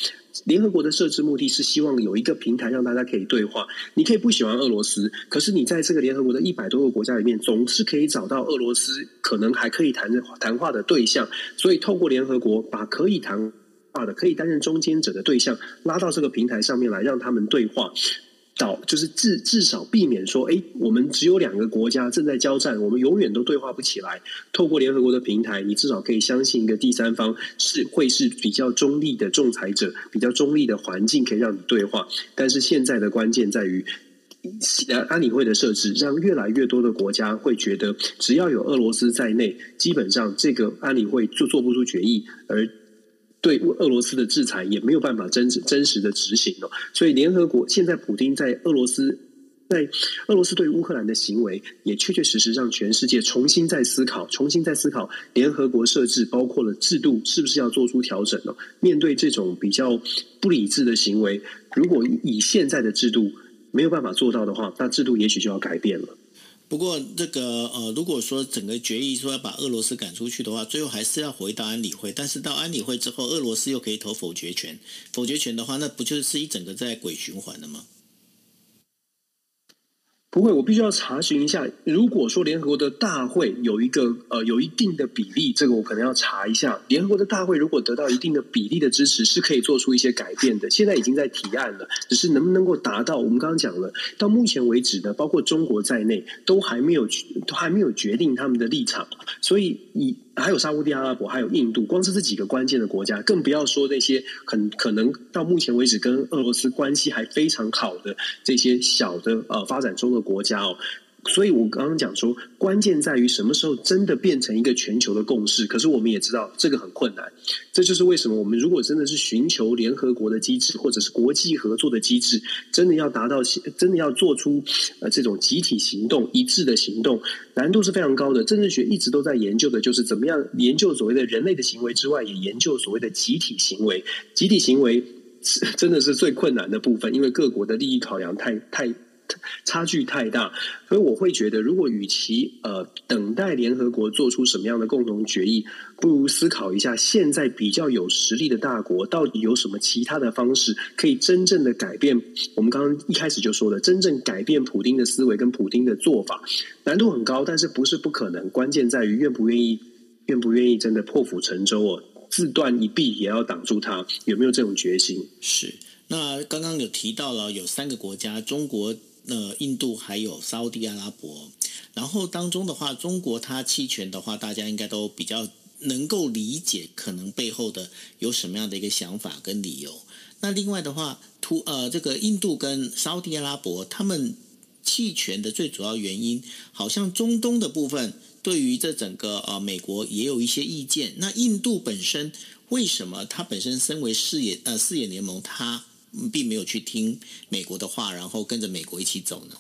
联合国的设置目的是希望有一个平台让大家可以对话。你可以不喜欢俄罗斯，可是你在这个联合国的一百多个国家里面，总是可以找到俄罗斯可能还可以谈谈话的对象。所以透过联合国把可以谈话的、可以担任中间者的对象拉到这个平台上面来，让他们对话。到就是至至少避免说，哎，我们只有两个国家正在交战，我们永远都对话不起来。透过联合国的平台，你至少可以相信一个第三方是会是比较中立的仲裁者，比较中立的环境可以让你对话。但是现在的关键在于，安理会的设置，让越来越多的国家会觉得，只要有俄罗斯在内，基本上这个安理会就做不出决议，而。对俄罗斯的制裁也没有办法真真实的执行了，所以联合国现在普丁在俄罗斯，在俄罗斯对乌克兰的行为，也确确实实让全世界重新在思考，重新在思考联合国设置包括了制度是不是要做出调整了。面对这种比较不理智的行为，如果以现在的制度没有办法做到的话，那制度也许就要改变了。不过，这个呃，如果说整个决议说要把俄罗斯赶出去的话，最后还是要回到安理会。但是到安理会之后，俄罗斯又可以投否决权，否决权的话，那不就是一整个在鬼循环了吗？不会，我必须要查询一下。如果说联合国的大会有一个呃有一定的比例，这个我可能要查一下。联合国的大会如果得到一定的比例的支持，是可以做出一些改变的。现在已经在提案了，只是能不能够达到？我们刚刚讲了，到目前为止呢，包括中国在内，都还没有都还没有决定他们的立场。所以以还有沙乌地阿拉伯，还有印度，光是这几个关键的国家，更不要说那些很可能到目前为止跟俄罗斯关系还非常好的这些小的呃发展中的国家哦。所以我刚刚讲说，关键在于什么时候真的变成一个全球的共识。可是我们也知道这个很困难，这就是为什么我们如果真的是寻求联合国的机制，或者是国际合作的机制，真的要达到，真的要做出呃这种集体行动、一致的行动，难度是非常高的。政治学一直都在研究的就是怎么样研究所谓的人类的行为之外，也研究所谓的集体行为。集体行为真的是最困难的部分，因为各国的利益考量太太。差距太大，所以我会觉得，如果与其呃等待联合国做出什么样的共同决议，不如思考一下，现在比较有实力的大国到底有什么其他的方式，可以真正的改变。我们刚刚一开始就说了，真正改变普丁的思维跟普丁的做法，难度很高，但是不是不可能。关键在于愿不愿意，愿不愿意真的破釜沉舟哦，自断一臂也要挡住他，有没有这种决心？是。那刚刚有提到了有三个国家，中国。呃，印度还有沙乌地阿拉伯，然后当中的话，中国它弃权的话，大家应该都比较能够理解，可能背后的有什么样的一个想法跟理由。那另外的话，突呃，这个印度跟沙乌地阿拉伯他们弃权的最主要原因，好像中东的部分对于这整个呃美国也有一些意见。那印度本身为什么它本身身为四眼呃四眼联盟，它并没有去听美国的话，然后跟着美国一起走呢？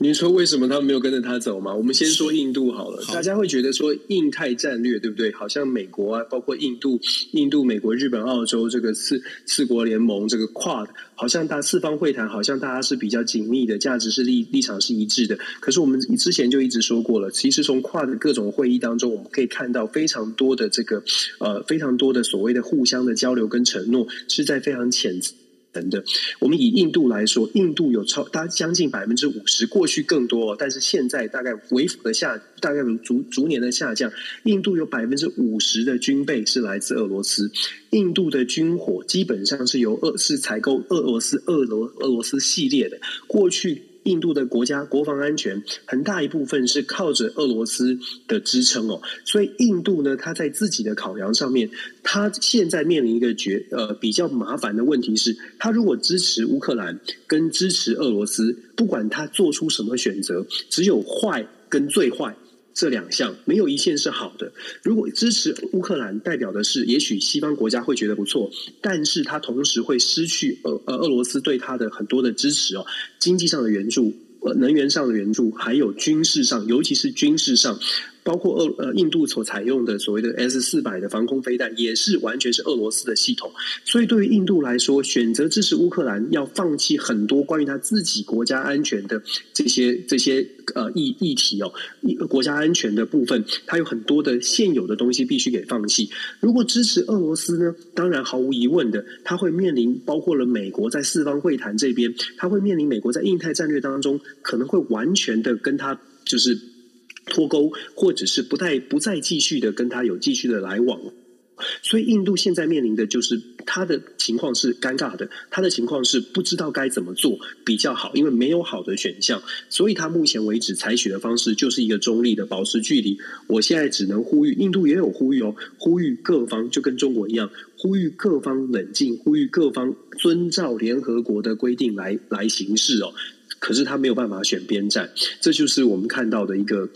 您说为什么他们没有跟着他走吗？我们先说印度好了。好，大家会觉得说印太战略对不对？好像美国啊，包括印度、印度、美国、日本、澳洲这个四四国联盟，这个 QUAD，好像大四方会谈，好像大家是比较紧密的，价值是立立场是一致的。可是我们之前就一直说过了，其实从 QUAD 的各种会议当中，我们可以看到非常多的这个呃，非常多的所谓的互相的交流跟承诺，是在非常浅。等等，我们以印度来说，印度有超大将近百分之五十，过去更多，但是现在大概微幅的下，大概逐逐年的下降。印度有百分之五十的军备是来自俄罗斯，印度的军火基本上是由俄是采购俄罗斯俄罗俄罗斯系列的，过去。印度的国家国防安全很大一部分是靠着俄罗斯的支撑哦，所以印度呢，它在自己的考量上面，它现在面临一个绝呃比较麻烦的问题是，它如果支持乌克兰跟支持俄罗斯，不管它做出什么选择，只有坏跟最坏。这两项没有一项是好的。如果支持乌克兰，代表的是也许西方国家会觉得不错，但是他同时会失去俄呃俄罗斯对他的很多的支持哦，经济上的援助、能源上的援助，还有军事上，尤其是军事上。包括俄呃印度所采用的所谓的 S 四百的防空飞弹，也是完全是俄罗斯的系统。所以对于印度来说，选择支持乌克兰，要放弃很多关于他自己国家安全的这些这些呃议议题哦，国家安全的部分，它有很多的现有的东西必须给放弃。如果支持俄罗斯呢，当然毫无疑问的，他会面临包括了美国在四方会谈这边，他会面临美国在印太战略当中可能会完全的跟他就是。脱钩，或者是不再不再继续的跟他有继续的来往，所以印度现在面临的就是他的情况是尴尬的，他的情况是不知道该怎么做比较好，因为没有好的选项，所以他目前为止采取的方式就是一个中立的保持距离。我现在只能呼吁，印度也有呼吁哦，呼吁各方就跟中国一样，呼吁各方冷静，呼吁各方遵照联合国的规定来来行事哦。可是他没有办法选边站，这就是我们看到的一个，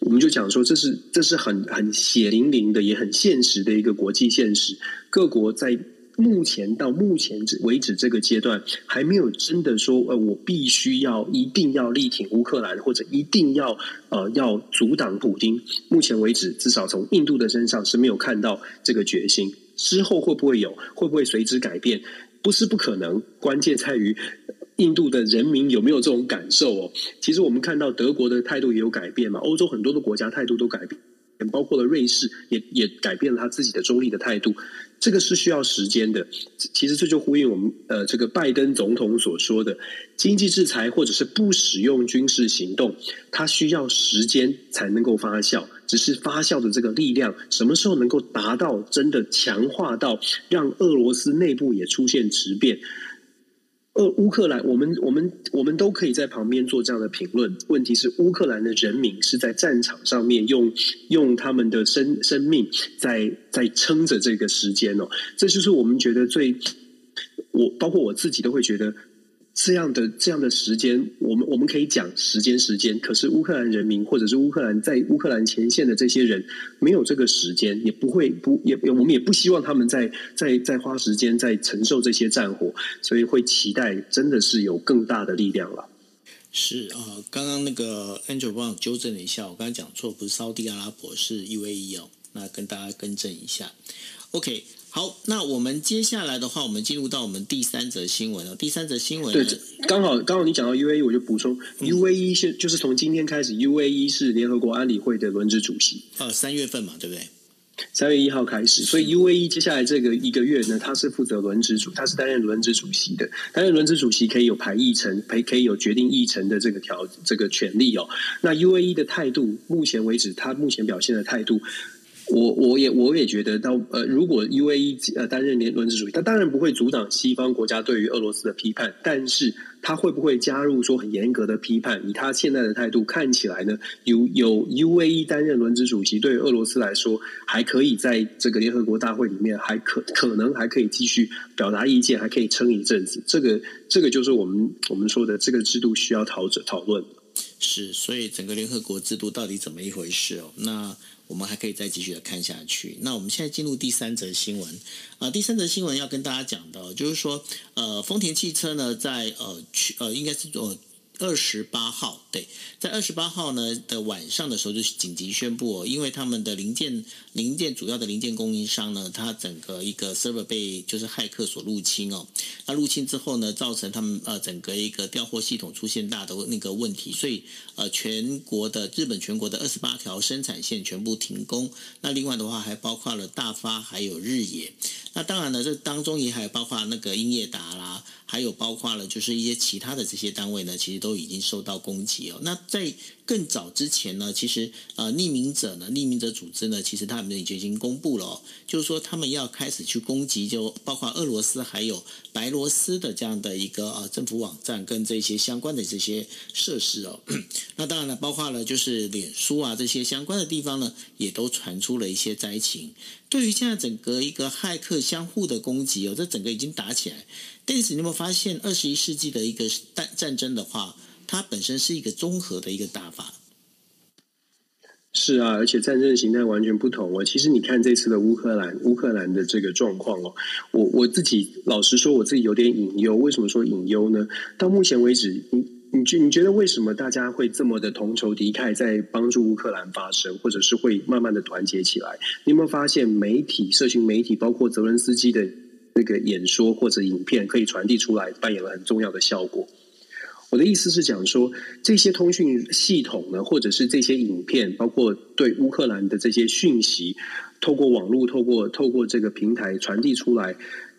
我们就讲说，这是这是很很血淋淋的，也很现实的一个国际现实。各国在目前到目前为止这个阶段，还没有真的说，呃，我必须要一定要力挺乌克兰，或者一定要呃要阻挡普丁。目前为止，至少从印度的身上是没有看到这个决心。之后会不会有？会不会随之改变？不是不可能，关键在于。印度的人民有没有这种感受哦？其实我们看到德国的态度也有改变嘛，欧洲很多的国家态度都改变，包括了瑞士也也改变了他自己的中立的态度。这个是需要时间的。其实这就呼应我们呃这个拜登总统所说的，经济制裁或者是不使用军事行动，它需要时间才能够发酵。只是发酵的这个力量什么时候能够达到真的强化到让俄罗斯内部也出现质变？呃，乌克兰，我们我们我们都可以在旁边做这样的评论。问题是，乌克兰的人民是在战场上面用用他们的生生命在在撑着这个时间哦。这就是我们觉得最，我包括我自己都会觉得。这样的这样的时间，我们我们可以讲时间时间。可是乌克兰人民，或者是乌克兰在乌克兰前线的这些人，没有这个时间，也不会不也我们也不希望他们在在在花时间在承受这些战火，所以会期待真的是有更大的力量了。是啊、呃，刚刚那个 Andrew 帮我纠正了一下，我刚才讲错，不是沙地阿拉伯，是 UAE 哦，那跟大家更正一下。OK。好，那我们接下来的话，我们进入到我们第三则新闻了。第三则新闻，对，刚好刚好你讲到 UAE，我就补充、嗯、UAE 是就是从今天开始，UAE 是联合国安理会的轮值主席。呃，三月份嘛，对不对？三月一号开始，所以 UAE 接下来这个一个月呢，他是负责轮值主，他是担任轮值主席的。担任轮值主席可以有排议程，可以可以有决定议程的这个条这个权利哦。那 UAE 的态度，目前为止，他目前表现的态度。我我也我也觉得到呃，如果 UAE 呃担任联轮值主席，他当然不会阻挡西方国家对于俄罗斯的批判，但是他会不会加入说很严格的批判？以他现在的态度看起来呢，有有 UAE 担任轮值主席，对于俄罗斯来说还可以在这个联合国大会里面还可可能还可以继续表达意见，还可以撑一阵子。这个这个就是我们我们说的这个制度需要讨讨论。是，所以整个联合国制度到底怎么一回事哦？那我们还可以再继续的看下去。那我们现在进入第三则新闻啊、呃，第三则新闻要跟大家讲的，就是说，呃，丰田汽车呢，在呃去呃，应该是做。二十八号，对，在二十八号呢的晚上的时候就紧急宣布哦，因为他们的零件零件主要的零件供应商呢，它整个一个 server 被就是骇客所入侵哦，那入侵之后呢，造成他们呃整个一个调货系统出现大的那个问题，所以呃全国的日本全国的二十八条生产线全部停工，那另外的话还包括了大发还有日野，那当然呢这当中也还包括那个英业达啦。还有包括了，就是一些其他的这些单位呢，其实都已经受到攻击哦。那在更早之前呢，其实呃匿名者呢，匿名者组织呢，其实他们已经已经公布了，就是说他们要开始去攻击，就包括俄罗斯还有白罗斯的这样的一个呃政府网站跟这些相关的这些设施哦。那当然了，包括了就是脸书啊这些相关的地方呢，也都传出了一些灾情。对于现在整个一个骇客相互的攻击哦，这整个已经打起来。但是你有没有发现，二十一世纪的一个战战争的话，它本身是一个综合的一个打法。是啊，而且战争的形态完全不同哦。其实你看这次的乌克兰，乌克兰的这个状况哦，我我自己老实说，我自己有点隐忧。为什么说隐忧呢？到目前为止，你你觉你觉得为什么大家会这么的同仇敌忾，在帮助乌克兰发声，或者是会慢慢的团结起来？你有没有发现，媒体、社群媒体，包括泽伦斯基的。这个演说或者影片可以传递出来，扮演了很重要的效果。我的意思是讲说，这些通讯系统呢，或者是这些影片，包括对乌克兰的这些讯息，透过网络、透过透过这个平台传递出来，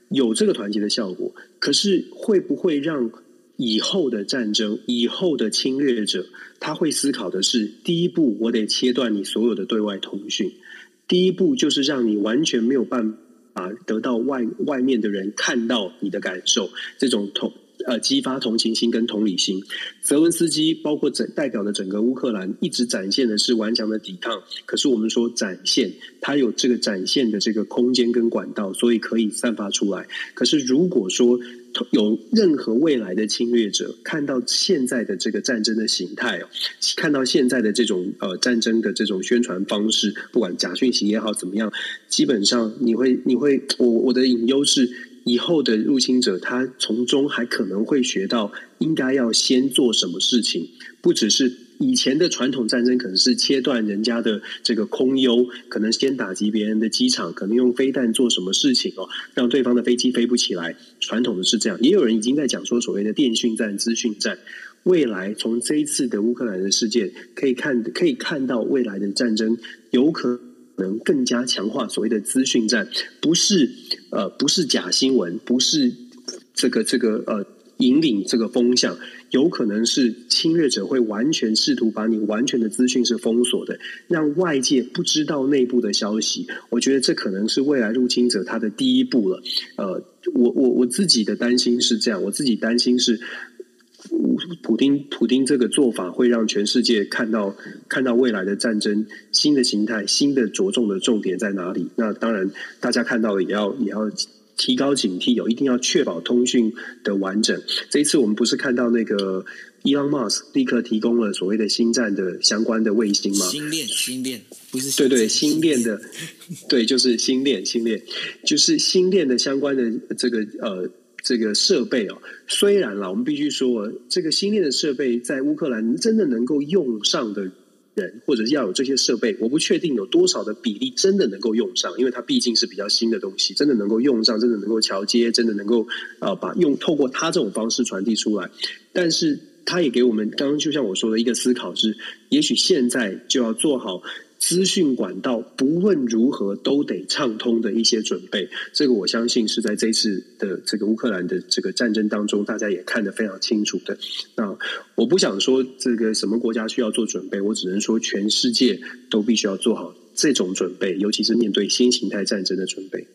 有这个团结的效果。可是会不会让以后的战争、以后的侵略者，他会思考的是：第一步，我得切断你所有的对外通讯；第一步就是让你完全没有办。啊，得到外外面的人看到你的感受，这种同呃激发同情心跟同理心。泽文斯基包括整代表的整个乌克兰，一直展现的是顽强的抵抗。可是我们说展现，他有这个展现的这个空间跟管道，所以可以散发出来。可是如果说，有任何未来的侵略者看到现在的这个战争的形态哦，看到现在的这种呃战争的这种宣传方式，不管假讯息也好怎么样，基本上你会你会我我的隐忧是，以后的入侵者他从中还可能会学到应该要先做什么事情，不只是。以前的传统战争可能是切断人家的这个空优，可能先打击别人的机场，可能用飞弹做什么事情哦，让对方的飞机飞不起来。传统的是这样，也有人已经在讲说所谓的电讯战、资讯战。未来从这一次的乌克兰的事件可以看，可以看到未来的战争有可能更加强化所谓的资讯战，不是呃不是假新闻，不是这个这个呃。引领这个风向，有可能是侵略者会完全试图把你完全的资讯是封锁的，让外界不知道内部的消息。我觉得这可能是未来入侵者他的第一步了。呃，我我我自己的担心是这样，我自己担心是，普丁普丁这个做法会让全世界看到看到未来的战争新的形态，新的着重的重点在哪里？那当然，大家看到了也要也要。提高警惕，有一定要确保通讯的完整。这一次我们不是看到那个 Elon Musk 立刻提供了所谓的星战的相关的卫星吗？星链，星链不是对对星链的，对，就是星链，星链就是星链的相关的这个呃这个设备哦。虽然啦，我们必须说，这个星链的设备在乌克兰真的能够用上的。或者是要有这些设备，我不确定有多少的比例真的能够用上，因为它毕竟是比较新的东西，真的能够用上，真的能够桥接，真的能够啊把用透过它这种方式传递出来。但是，它也给我们刚刚就像我说的一个思考是，也许现在就要做好。资讯管道不论如何都得畅通的一些准备，这个我相信是在这次的这个乌克兰的这个战争当中，大家也看得非常清楚的。那我不想说这个什么国家需要做准备，我只能说全世界都必须要做好这种准备，尤其是面对新形态战争的准备。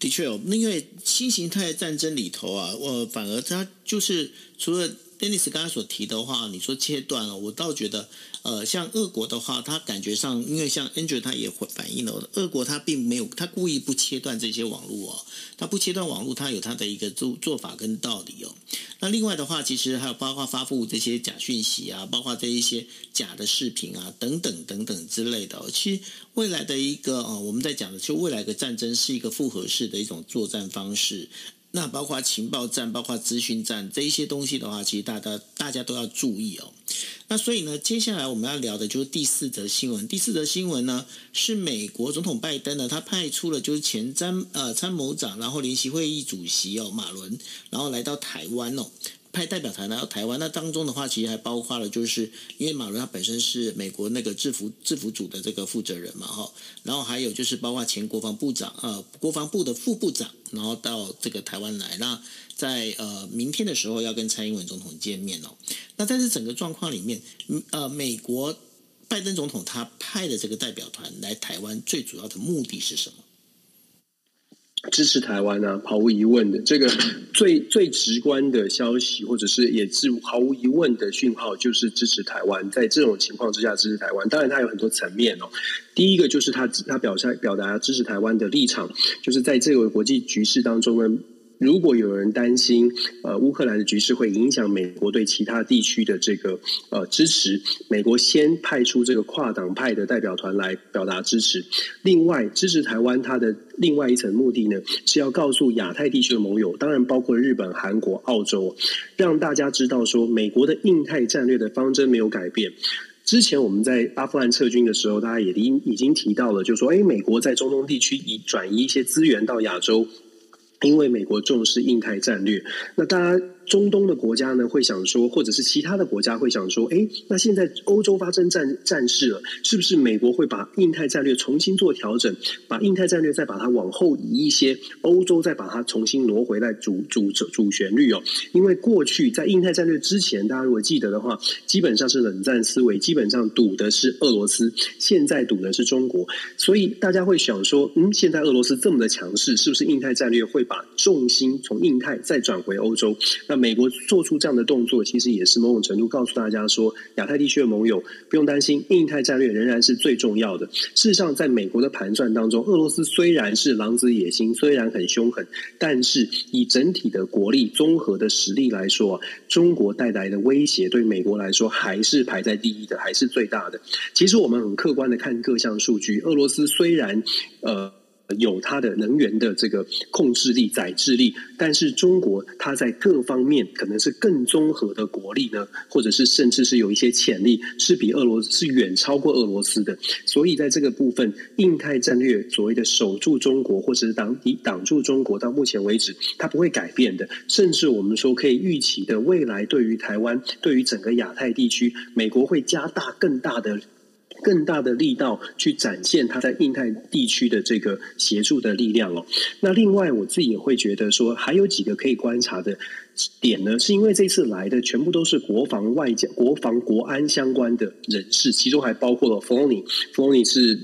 的确哦，因为新形态战争里头啊，我反而它就是除了。Dennis 刚才所提的话，你说切断了，我倒觉得，呃，像俄国的话，他感觉上，因为像 Andrew 他也反映了，俄国他并没有，他故意不切断这些网络哦，他不切断网络，他有他的一个做做法跟道理哦。那另外的话，其实还有包括发布这些假讯息啊，包括这一些假的视频啊，等等等等之类的。其实未来的一个呃，我们在讲的，就未来的战争是一个复合式的一种作战方式。那包括情报站、包括资讯站这一些东西的话，其实大家大家都要注意哦。那所以呢，接下来我们要聊的就是第四则新闻。第四则新闻呢，是美国总统拜登呢，他派出了就是前参呃参谋长，然后联席会议主席哦马伦，然后来到台湾哦。派代表团来到台湾，那当中的话，其实还包括了，就是因为马伦他本身是美国那个制服制服组的这个负责人嘛，哈，然后还有就是包括前国防部长，呃，国防部的副部长，然后到这个台湾来，那在呃明天的时候要跟蔡英文总统见面哦。那在这整个状况里面，呃，美国拜登总统他派的这个代表团来台湾，最主要的目的是什么？支持台湾啊，毫无疑问的，这个最最直观的消息，或者是也是毫无疑问的讯号，就是支持台湾。在这种情况之下，支持台湾，当然它有很多层面哦。第一个就是他他表现表达支持台湾的立场，就是在这个国际局势当中呢。如果有人担心，呃，乌克兰的局势会影响美国对其他地区的这个呃支持，美国先派出这个跨党派的代表团来表达支持。另外，支持台湾，它的另外一层目的呢，是要告诉亚太地区的盟友，当然包括日本、韩国、澳洲，让大家知道说，美国的印太战略的方针没有改变。之前我们在阿富汗撤军的时候，大家也已已经提到了，就说，诶，美国在中东地区移转移一些资源到亚洲。因为美国重视印太战略，那大家。中东的国家呢，会想说，或者是其他的国家会想说，哎，那现在欧洲发生战战事了，是不是美国会把印太战略重新做调整，把印太战略再把它往后移一些，欧洲再把它重新挪回来主主主旋律哦？因为过去在印太战略之前，大家如果记得的话，基本上是冷战思维，基本上赌的是俄罗斯，现在赌的是中国，所以大家会想说，嗯，现在俄罗斯这么的强势，是不是印太战略会把重心从印太再转回欧洲？那美国做出这样的动作，其实也是某种程度告诉大家说，亚太地区的盟友不用担心，印太战略仍然是最重要的。事实上，在美国的盘算当中，俄罗斯虽然是狼子野心，虽然很凶狠，但是以整体的国力、综合的实力来说，中国带来的威胁对美国来说还是排在第一的，还是最大的。其实我们很客观的看各项数据，俄罗斯虽然呃。有它的能源的这个控制力、载制力，但是中国它在各方面可能是更综合的国力呢，或者是甚至是有一些潜力，是比俄罗斯是远超过俄罗斯的。所以在这个部分，印太战略所谓的守住中国，或者是挡抵挡住中国，到目前为止它不会改变的。甚至我们说可以预期的，未来对于台湾、对于整个亚太地区，美国会加大更大的。更大的力道去展现他在印太地区的这个协助的力量哦。那另外，我自己也会觉得说，还有几个可以观察的点呢，是因为这次来的全部都是国防外交、国防国安相关的人士，其中还包括了 Fony，Fony 是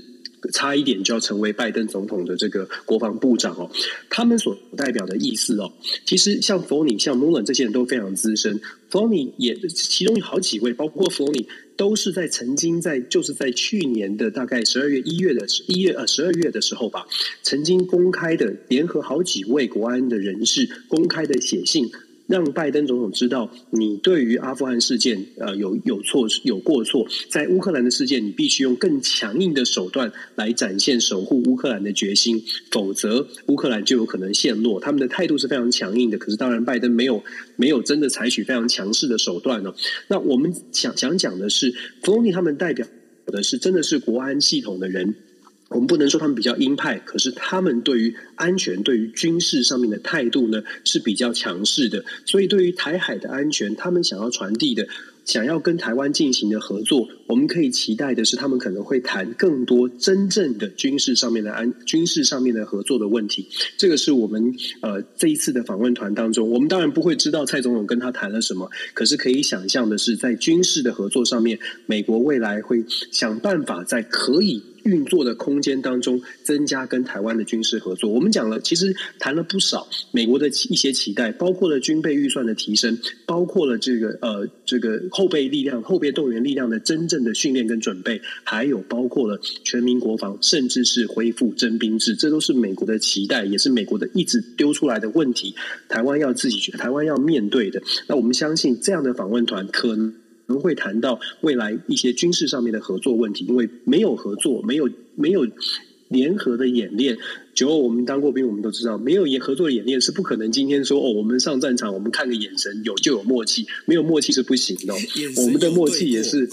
差一点就要成为拜登总统的这个国防部长哦。他们所代表的意思哦，其实像 Floney、像 Mullen 这些人都非常资深，Floney 也其中有好几位，包括 Floney。都是在曾经在就是在去年的大概十二月一月的一月呃十二月的时候吧，曾经公开的联合好几位国安的人士公开的写信。让拜登总统知道，你对于阿富汗事件，呃，有有错有过错，在乌克兰的事件，你必须用更强硬的手段来展现守护乌克兰的决心，否则乌克兰就有可能陷落。他们的态度是非常强硬的，可是当然，拜登没有没有真的采取非常强势的手段呢。那我们想想讲的是，弗洛尼他们代表的是真的是国安系统的人。我们不能说他们比较鹰派，可是他们对于安全、对于军事上面的态度呢，是比较强势的。所以，对于台海的安全，他们想要传递的。想要跟台湾进行的合作，我们可以期待的是，他们可能会谈更多真正的军事上面的安军事上面的合作的问题。这个是我们呃这一次的访问团当中，我们当然不会知道蔡总统跟他谈了什么，可是可以想象的是，在军事的合作上面，美国未来会想办法在可以运作的空间当中，增加跟台湾的军事合作。我们讲了，其实谈了不少美国的一些期待，包括了军备预算的提升，包括了这个呃这个后备力量、后备动员力量的真正的训练跟准备，还有包括了全民国防，甚至是恢复征兵制，这都是美国的期待，也是美国的一直丢出来的问题。台湾要自己去，台湾要面对的。那我们相信这样的访问团可能。可能会谈到未来一些军事上面的合作问题，因为没有合作，没有没有联合的演练。九二我们当过兵，我们都知道，没有演合作的演练是不可能。今天说哦，我们上战场，我们看个眼神有就有默契，没有默契是不行的。我们的默契也是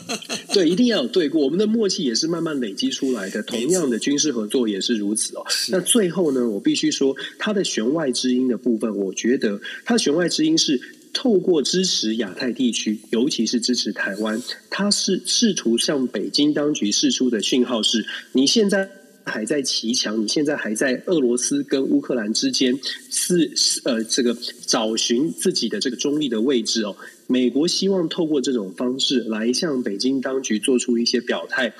对，一定要有对过。我们的默契也是慢慢累积出来的。同样的军事合作也是如此哦。那最后呢，我必须说，它的弦外之音的部分，我觉得它的弦外之音是。透过支持亚太地区，尤其是支持台湾，他是试图向北京当局释出的讯号是：你现在还在骑墙，你现在还在俄罗斯跟乌克兰之间是呃这个找寻自己的这个中立的位置哦。美国希望透过这种方式来向北京当局做出一些表态。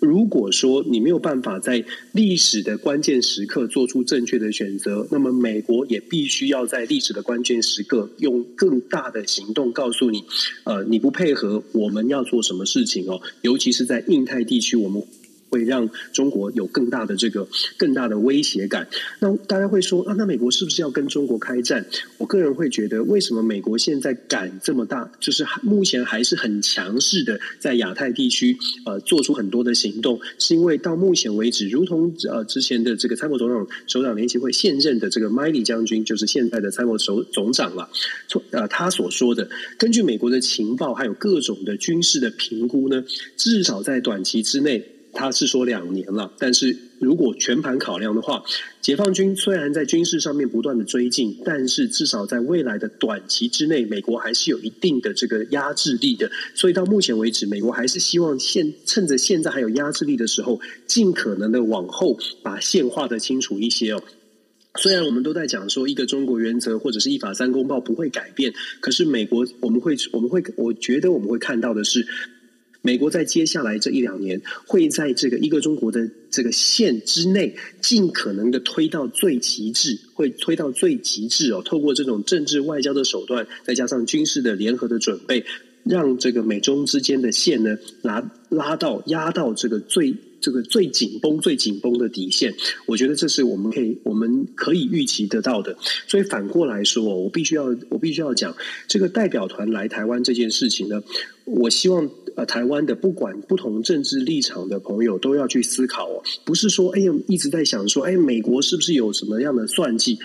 如果说你没有办法在历史的关键时刻做出正确的选择，那么美国也必须要在历史的关键时刻用更大的行动告诉你：呃，你不配合，我们要做什么事情哦？尤其是在印太地区，我们。会让中国有更大的这个更大的威胁感。那大家会说啊，那美国是不是要跟中国开战？我个人会觉得，为什么美国现在敢这么大？就是目前还是很强势的，在亚太地区呃做出很多的行动，是因为到目前为止，如同呃之前的这个参谋总长首长联席会现任的这个 Milley 将军，就是现在的参谋首总长了。呃，他所说的，根据美国的情报还有各种的军事的评估呢，至少在短期之内。他是说两年了，但是如果全盘考量的话，解放军虽然在军事上面不断的追进，但是至少在未来的短期之内，美国还是有一定的这个压制力的。所以到目前为止，美国还是希望现趁着现在还有压制力的时候，尽可能的往后把线画得清楚一些哦。虽然我们都在讲说一个中国原则或者是一法三公报不会改变，可是美国我们会我们会我觉得我们会看到的是。美国在接下来这一两年，会在这个一个中国的这个线之内，尽可能的推到最极致，会推到最极致哦。透过这种政治外交的手段，再加上军事的联合的准备，让这个美中之间的线呢，拉拉到压到这个最。这个最紧绷、最紧绷的底线，我觉得这是我们可以、我们可以预期得到的。所以反过来说，我必须要、我必须要讲这个代表团来台湾这件事情呢。我希望呃，台湾的不管不同政治立场的朋友都要去思考哦，不是说哎呀一直在想说，哎，美国是不是有什么样的算计？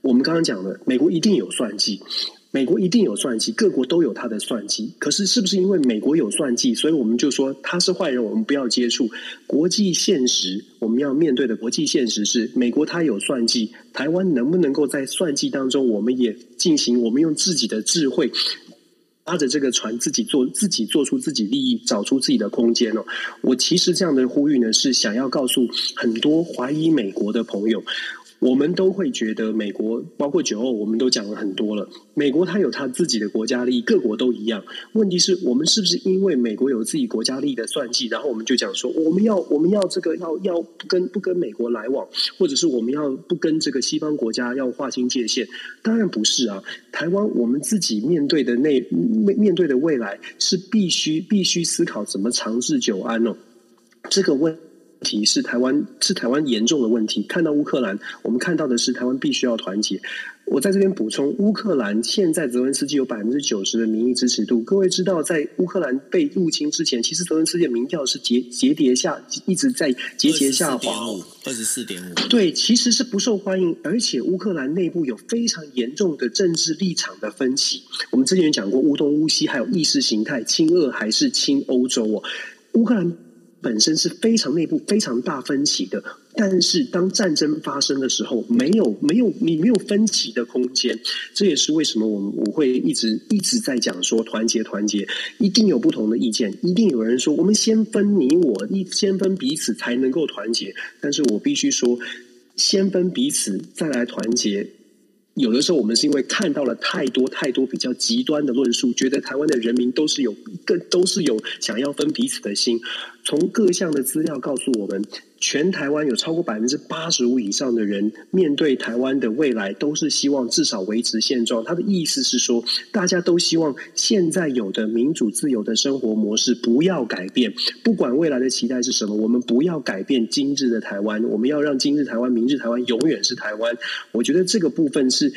我们刚刚讲的，美国一定有算计。美国一定有算计，各国都有他的算计。可是，是不是因为美国有算计，所以我们就说他是坏人，我们不要接触？国际现实，我们要面对的国际现实是，美国他有算计，台湾能不能够在算计当中，我们也进行，我们用自己的智慧，拉着这个船，自己做，自己做出自己利益，找出自己的空间哦。我其实这样的呼吁呢，是想要告诉很多怀疑美国的朋友。我们都会觉得美国，包括九二，我们都讲了很多了。美国它有它自己的国家利益，各国都一样。问题是我们是不是因为美国有自己国家利益的算计，然后我们就讲说我们要我们要这个要要不跟不跟美国来往，或者是我们要不跟这个西方国家要划清界限？当然不是啊。台湾我们自己面对的那面面对的未来是必须必须思考怎么长治久安哦。这个问。题是台湾是台湾严重的问题。看到乌克兰，我们看到的是台湾必须要团结。我在这边补充，乌克兰现在泽文斯基有百分之九十的民意支持度。各位知道，在乌克兰被入侵之前，其实泽文斯基的民调是节节跌下，一直在节节下滑。二十四点五，对，其实是不受欢迎，而且乌克兰内部有非常严重的政治立场的分歧。我们之前讲过乌东乌西，还有意识形态，亲俄还是亲欧洲哦，乌克兰。本身是非常内部非常大分歧的，但是当战争发生的时候，没有没有你没有分歧的空间，这也是为什么我们我会一直一直在讲说团结团结，一定有不同的意见，一定有人说我们先分你我，一先分彼此才能够团结，但是我必须说，先分彼此再来团结。有的时候，我们是因为看到了太多太多比较极端的论述，觉得台湾的人民都是有更都是有想要分彼此的心。从各项的资料告诉我们，全台湾有超过百分之八十五以上的人面对台湾的未来，都是希望至少维持现状。他的意思是说，大家都希望现在有的民主自由的生活模式不要改变，不管未来的期待是什么，我们不要改变今日的台湾，我们要让今日台湾、明日台湾永远是台湾。我觉得这个部分是。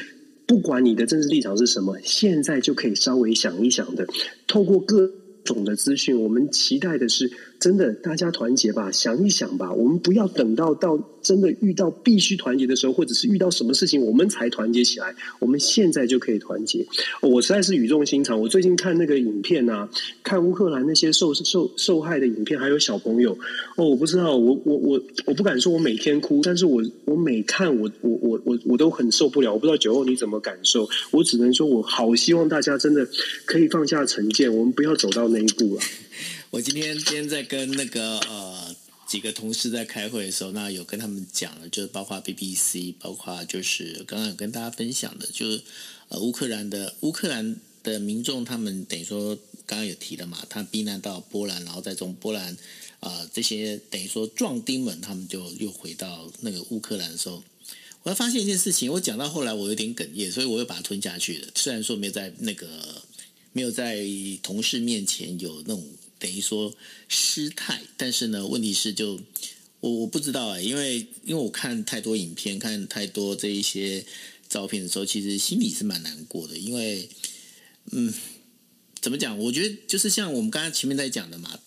不管你的政治立场是什么，现在就可以稍微想一想的，透过各种的资讯，我们期待的是。真的，大家团结吧，想一想吧。我们不要等到到真的遇到必须团结的时候，或者是遇到什么事情，我们才团结起来。我们现在就可以团结。我实在是语重心长。我最近看那个影片啊，看乌克兰那些受受受害的影片，还有小朋友。哦，我不知道，我我我我不敢说我每天哭，但是我我每看我我我我我都很受不了。我不知道酒后你怎么感受？我只能说我好希望大家真的可以放下成见，我们不要走到那一步了。我今天今天在跟那个呃几个同事在开会的时候，那有跟他们讲了，就是包括 BBC，包括就是刚刚有跟大家分享的，就是呃乌克兰的乌克兰的民众，他们等于说刚刚有提了嘛，他避难到波兰，然后再从波兰啊、这些等于说壮丁们，他们就又回到那个乌克兰的时候，我发现一件事情，我讲到后来我有点哽咽，所以我又把它吞下去了。虽然说没有在那个没有在同事面前有那种。等于说失态，但是呢，问题是就我我不知道哎，因为因为我看太多影片，看太多这一些照片的时候，其实心里是蛮难过的。因为嗯，怎么讲？我觉得就是像我们刚刚前面在讲的嘛，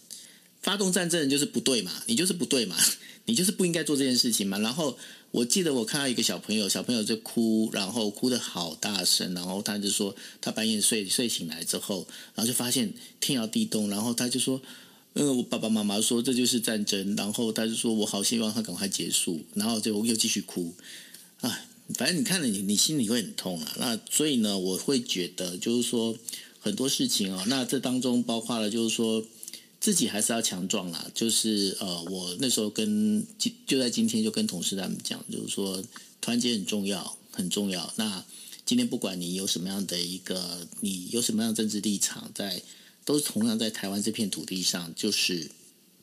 发动战争就是不对嘛，你就是不对嘛，你就是不应该做这件事情嘛。然后。我记得我看到一个小朋友，小朋友在哭，然后哭得好大声，然后他就说他半夜睡睡醒来之后，然后就发现天摇地动，然后他就说，嗯，我爸爸妈妈说这就是战争，然后他就说我好希望他赶快结束，然后就又继续哭，啊，反正你看了你你心里会很痛啊，那所以呢，我会觉得就是说很多事情哦，那这当中包括了就是说。自己还是要强壮啦，就是呃，我那时候跟就就在今天就跟同事他们讲，就是说团结很重要，很重要。那今天不管你有什么样的一个，你有什么样的政治立场，在都是同样在台湾这片土地上，就是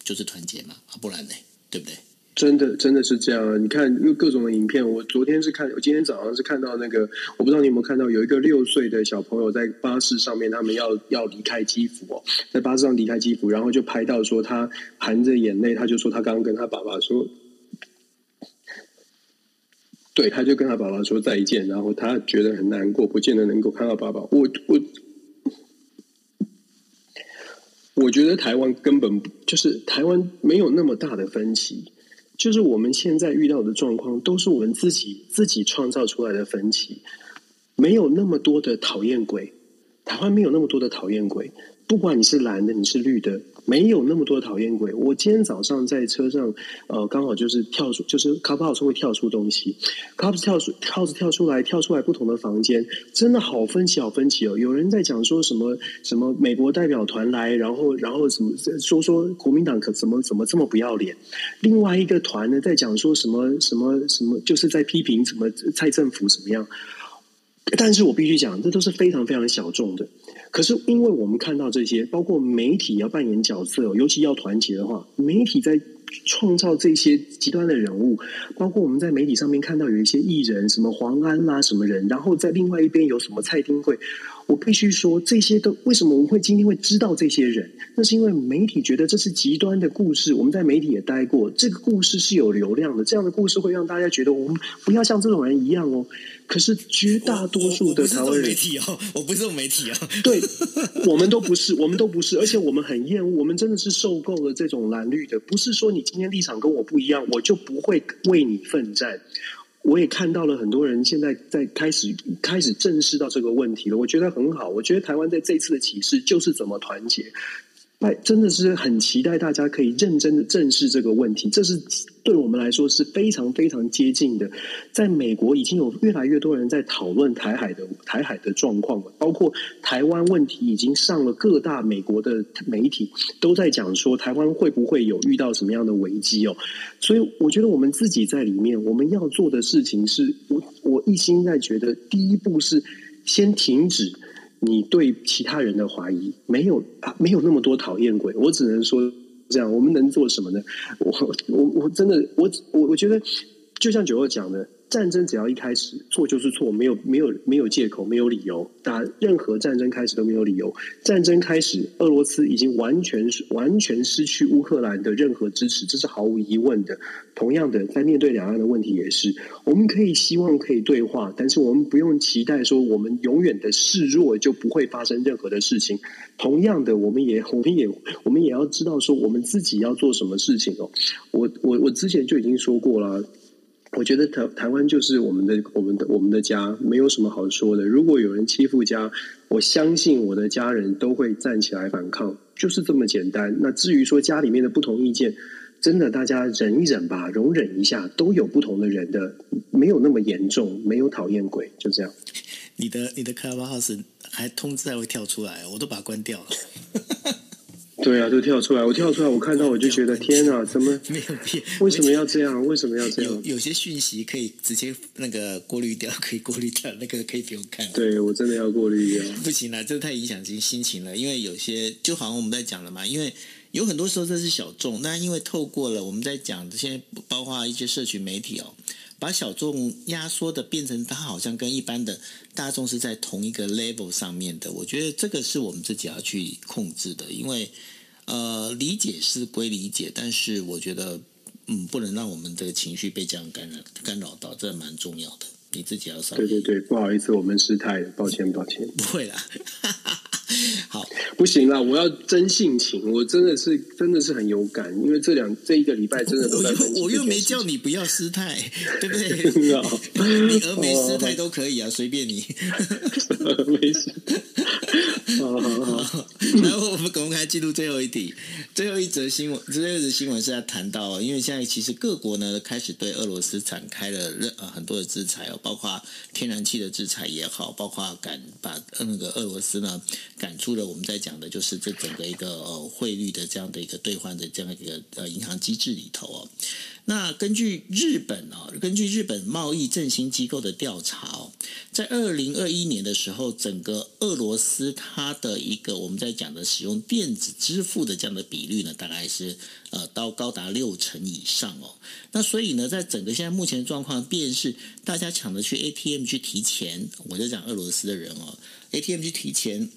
就是团结嘛，啊，不然呢，对不对？真的，真的是这样啊！你看，因为各种的影片，我昨天是看，我今天早上是看到那个，我不知道你有没有看到，有一个六岁的小朋友在巴士上面，他们要要离开基辅哦，在巴士上离开基辅，然后就拍到说他含着眼泪，他就说他刚刚跟他爸爸说，对，他就跟他爸爸说再见，然后他觉得很难过，不见得能够看到爸爸。我我我觉得台湾根本就是台湾没有那么大的分歧。就是我们现在遇到的状况，都是我们自己自己创造出来的分歧，没有那么多的讨厌鬼，台湾没有那么多的讨厌鬼，不管你是蓝的，你是绿的。没有那么多讨厌鬼。我今天早上在车上，呃，刚好就是跳出，就是 Clubhouse 会跳出东西，Clubhouse 跳出卡子跳出来，跳出来不同的房间，真的好分歧，好分歧哦。有人在讲说什么什么美国代表团来，然后然后什么说说国民党可怎么怎么这么不要脸。另外一个团呢，在讲说什么什么什么，就是在批评什么蔡政府怎么样。但是我必须讲，这都是非常非常小众的。可是，因为我们看到这些，包括媒体要扮演角色，尤其要团结的话，媒体在创造这些极端的人物，包括我们在媒体上面看到有一些艺人，什么黄安啦、什么人，然后在另外一边有什么蔡丁贵。我必须说，这些都为什么我们会今天会知道这些人？那是因为媒体觉得这是极端的故事。我们在媒体也待过，这个故事是有流量的。这样的故事会让大家觉得我们不要像这种人一样哦。可是绝大多数的台湾人，媒体哦，我不是这种媒体啊。对，我们都不是，我们都不是，而且我们很厌恶。我们真的是受够了这种蓝绿的。不是说你今天立场跟我不一样，我就不会为你奋战。我也看到了很多人现在在开始开始正视到这个问题了，我觉得很好。我觉得台湾在这次的启示就是怎么团结。真的是很期待大家可以认真的正视这个问题，这是对我们来说是非常非常接近的。在美国已经有越来越多人在讨论台海的台海的状况了，包括台湾问题已经上了各大美国的媒体都在讲说台湾会不会有遇到什么样的危机哦。所以我觉得我们自己在里面我们要做的事情是，我我一心在觉得第一步是先停止。你对其他人的怀疑没有啊？没有那么多讨厌鬼，我只能说这样。我们能做什么呢？我我我真的我我我觉得，就像九二讲的。战争只要一开始，错就是错，没有没有没有借口，没有理由。打任何战争开始都没有理由。战争开始，俄罗斯已经完全完全失去乌克兰的任何支持，这是毫无疑问的。同样的，在面对两岸的问题也是，我们可以希望可以对话，但是我们不用期待说我们永远的示弱就不会发生任何的事情。同样的，我们也我们也我们也要知道说我们自己要做什么事情哦。我我我之前就已经说过了。我觉得台台湾就是我们的我们的我们的家，没有什么好说的。如果有人欺负家，我相信我的家人都会站起来反抗，就是这么简单。那至于说家里面的不同意见，真的大家忍一忍吧，容忍一下，都有不同的人的，没有那么严重，没有讨厌鬼，就这样。你的你的 Clubhouse 还通知还会跳出来，我都把它关掉了。对啊，都跳出来，我跳出来，我看到我就觉得天哪，怎么没有变？为什么要这样？为什么要这样？有有些讯息可以直接那个过滤掉，可以过滤掉，那个可以不用看。对，我真的要过滤掉。不行了，这太影响心心情了。因为有些就好像我们在讲了嘛，因为有很多时候这是小众，那因为透过了我们在讲这些，包括一些社群媒体哦，把小众压缩的变成它好像跟一般的大众是在同一个 level 上面的。我觉得这个是我们自己要去控制的，因为。呃，理解是归理解，但是我觉得，嗯，不能让我们这个情绪被这样干扰干扰到，这蛮重要的。你自己要稍微。对对对，不好意思，我们失态了，抱歉抱歉。不会啦，好，不行啦，我要真性情，我真的是真的是很有感，因为这两这一个礼拜真的都在。我又我又没叫你不要失态，对不对？你峨眉失态都可以啊，随便你。没事。然后我们公开记录最后一题，最后一则新闻，最后一则新闻是要谈到，因为现在其实各国呢开始对俄罗斯展开了任呃很多的制裁哦，包括天然气的制裁也好，包括赶把那个俄罗斯呢赶出了我们在讲的就是这整个一个呃汇率的这样的一个兑换的这样一个呃银行机制里头哦。那根据日本哦，根据日本贸易振兴机构的调查哦，在二零二一年的时候，整个俄罗斯它的一个我们在讲的使用电子支付的这样的比率呢，大概是呃到高达六成以上哦。那所以呢，在整个现在目前的状况，便是大家抢着去 ATM 去提钱，我在讲俄罗斯的人哦，ATM 去提钱。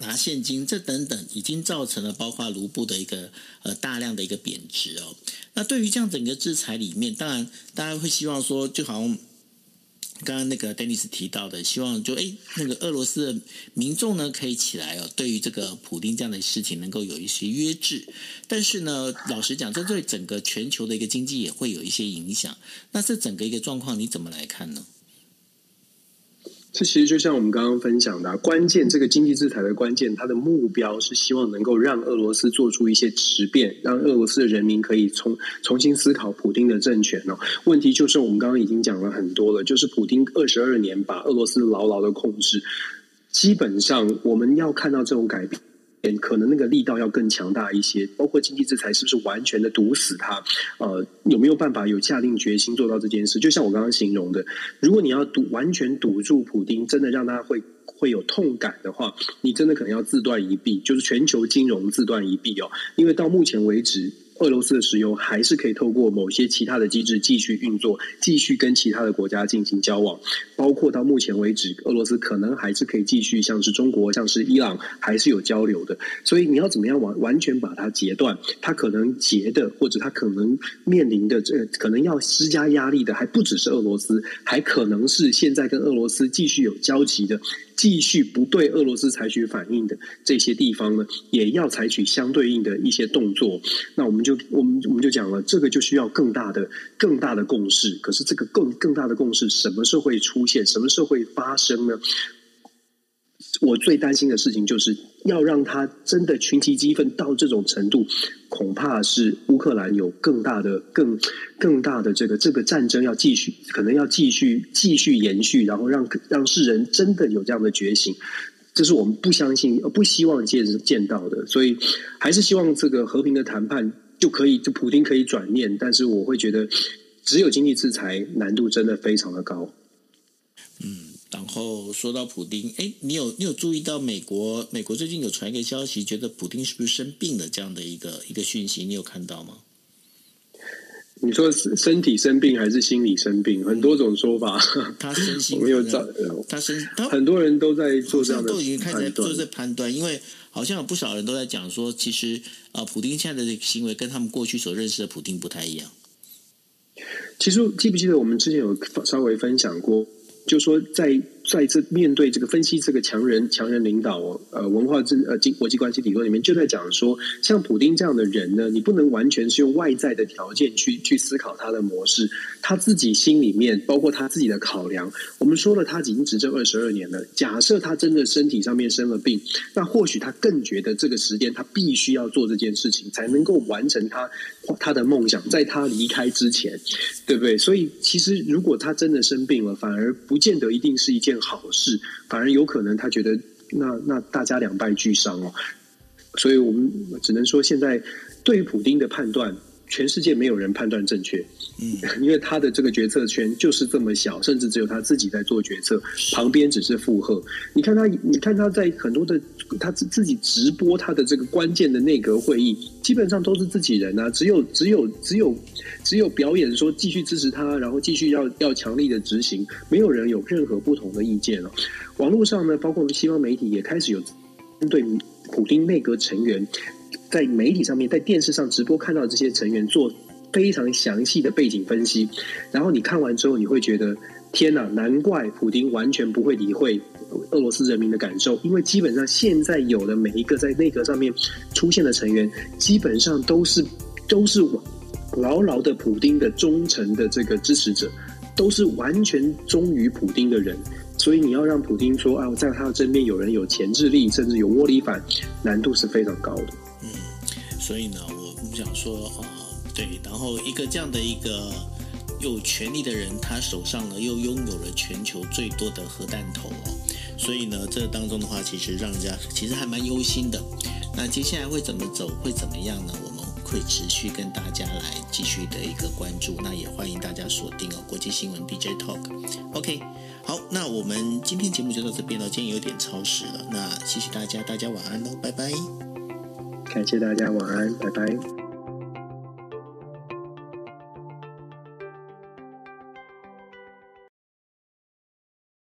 拿现金，这等等已经造成了包括卢布的一个呃大量的一个贬值哦。那对于这样整个制裁里面，当然大家会希望说，就好像刚刚那个 Dennis 提到的，希望就哎那个俄罗斯的民众呢可以起来哦，对于这个普丁这样的事情能够有一些约制。但是呢，老实讲，这对整个全球的一个经济也会有一些影响。那这整个一个状况你怎么来看呢？这其实就像我们刚刚分享的，关键这个经济制裁的关键，它的目标是希望能够让俄罗斯做出一些质变，让俄罗斯的人民可以重重新思考普丁的政权哦。问题就是我们刚刚已经讲了很多了，就是普丁二十二年把俄罗斯牢牢的控制，基本上我们要看到这种改变。可能那个力道要更强大一些，包括经济制裁是不是完全的堵死他？呃，有没有办法有下定决心做到这件事？就像我刚刚形容的，如果你要堵完全堵住普丁，真的让他会会有痛感的话，你真的可能要自断一臂，就是全球金融自断一臂哦。因为到目前为止。俄罗斯的石油还是可以透过某些其他的机制继续运作，继续跟其他的国家进行交往，包括到目前为止，俄罗斯可能还是可以继续像是中国、像是伊朗还是有交流的。所以你要怎么样完完全把它截断？它可能截的，或者它可能面临的这可能要施加压力的，还不只是俄罗斯，还可能是现在跟俄罗斯继续有交集的。继续不对俄罗斯采取反应的这些地方呢，也要采取相对应的一些动作。那我们就我们我们就讲了，这个就需要更大的更大的共识。可是这个更更大的共识什么时候会出现？什么时候会发生呢？我最担心的事情就是要让他真的群起激愤到这种程度，恐怕是乌克兰有更大的、更更大的这个这个战争要继续，可能要继续继续延续，然后让让世人真的有这样的觉醒，这是我们不相信、不希望见见到的。所以，还是希望这个和平的谈判就可以，就普丁可以转念。但是，我会觉得只有经济制裁难度真的非常的高。嗯。然后说到普丁，哎，你有你有注意到美国？美国最近有传一个消息，觉得普丁是不是生病了？这样的一个一个讯息，你有看到吗？你说身体生病还是心理生病？很多种说法。他身心 没有找他身，很多人都在做这样的，都已经开始做这判断，因为好像有不少人都在讲说，其实啊，普丁现在的行为跟他们过去所认识的普丁不太一样。其实记不记得我们之前有稍微分享过？就说在在这面对这个分析这个强人强人领导呃文化政呃经国际关系理论里面就在讲说，像普丁这样的人呢，你不能完全是用外在的条件去去思考他的模式，他自己心里面包括他自己的考量。我们说了，他已经执政二十二年了。假设他真的身体上面生了病，那或许他更觉得这个时间他必须要做这件事情，才能够完成他他的梦想，在他离开之前，对不对？所以其实如果他真的生病了，反而不见得一定是一件。好事，反而有可能他觉得那那大家两败俱伤哦，所以我们只能说，现在对于普丁的判断，全世界没有人判断正确。嗯，因为他的这个决策圈就是这么小，甚至只有他自己在做决策，旁边只是附和。你看他，你看他在很多的他自自己直播他的这个关键的内阁会议，基本上都是自己人啊，只有只有只有只有表演说继续支持他，然后继续要要强力的执行，没有人有任何不同的意见了。网络上呢，包括我们西方媒体也开始有针对普丁内阁成员在媒体上面，在电视上直播看到这些成员做。非常详细的背景分析，然后你看完之后，你会觉得天哪，难怪普丁完全不会理会俄罗斯人民的感受，因为基本上现在有的每一个在内阁上面出现的成员，基本上都是都是牢牢的普丁的忠诚的这个支持者，都是完全忠于普丁的人，所以你要让普丁说啊，在他的身边有人有潜质力，甚至有窝里反，难度是非常高的。嗯，所以呢，我们想说啊。对，然后一个这样的一个有权力的人，他手上呢又拥有了全球最多的核弹头，所以呢，这当中的话，其实让人家其实还蛮忧心的。那接下来会怎么走，会怎么样呢？我们会持续跟大家来继续的一个关注。那也欢迎大家锁定哦，国际新闻 DJ Talk。OK，好，那我们今天节目就到这边了。今天有点超时了，那谢谢大家，大家晚安喽，拜拜。感谢大家，晚安，拜拜。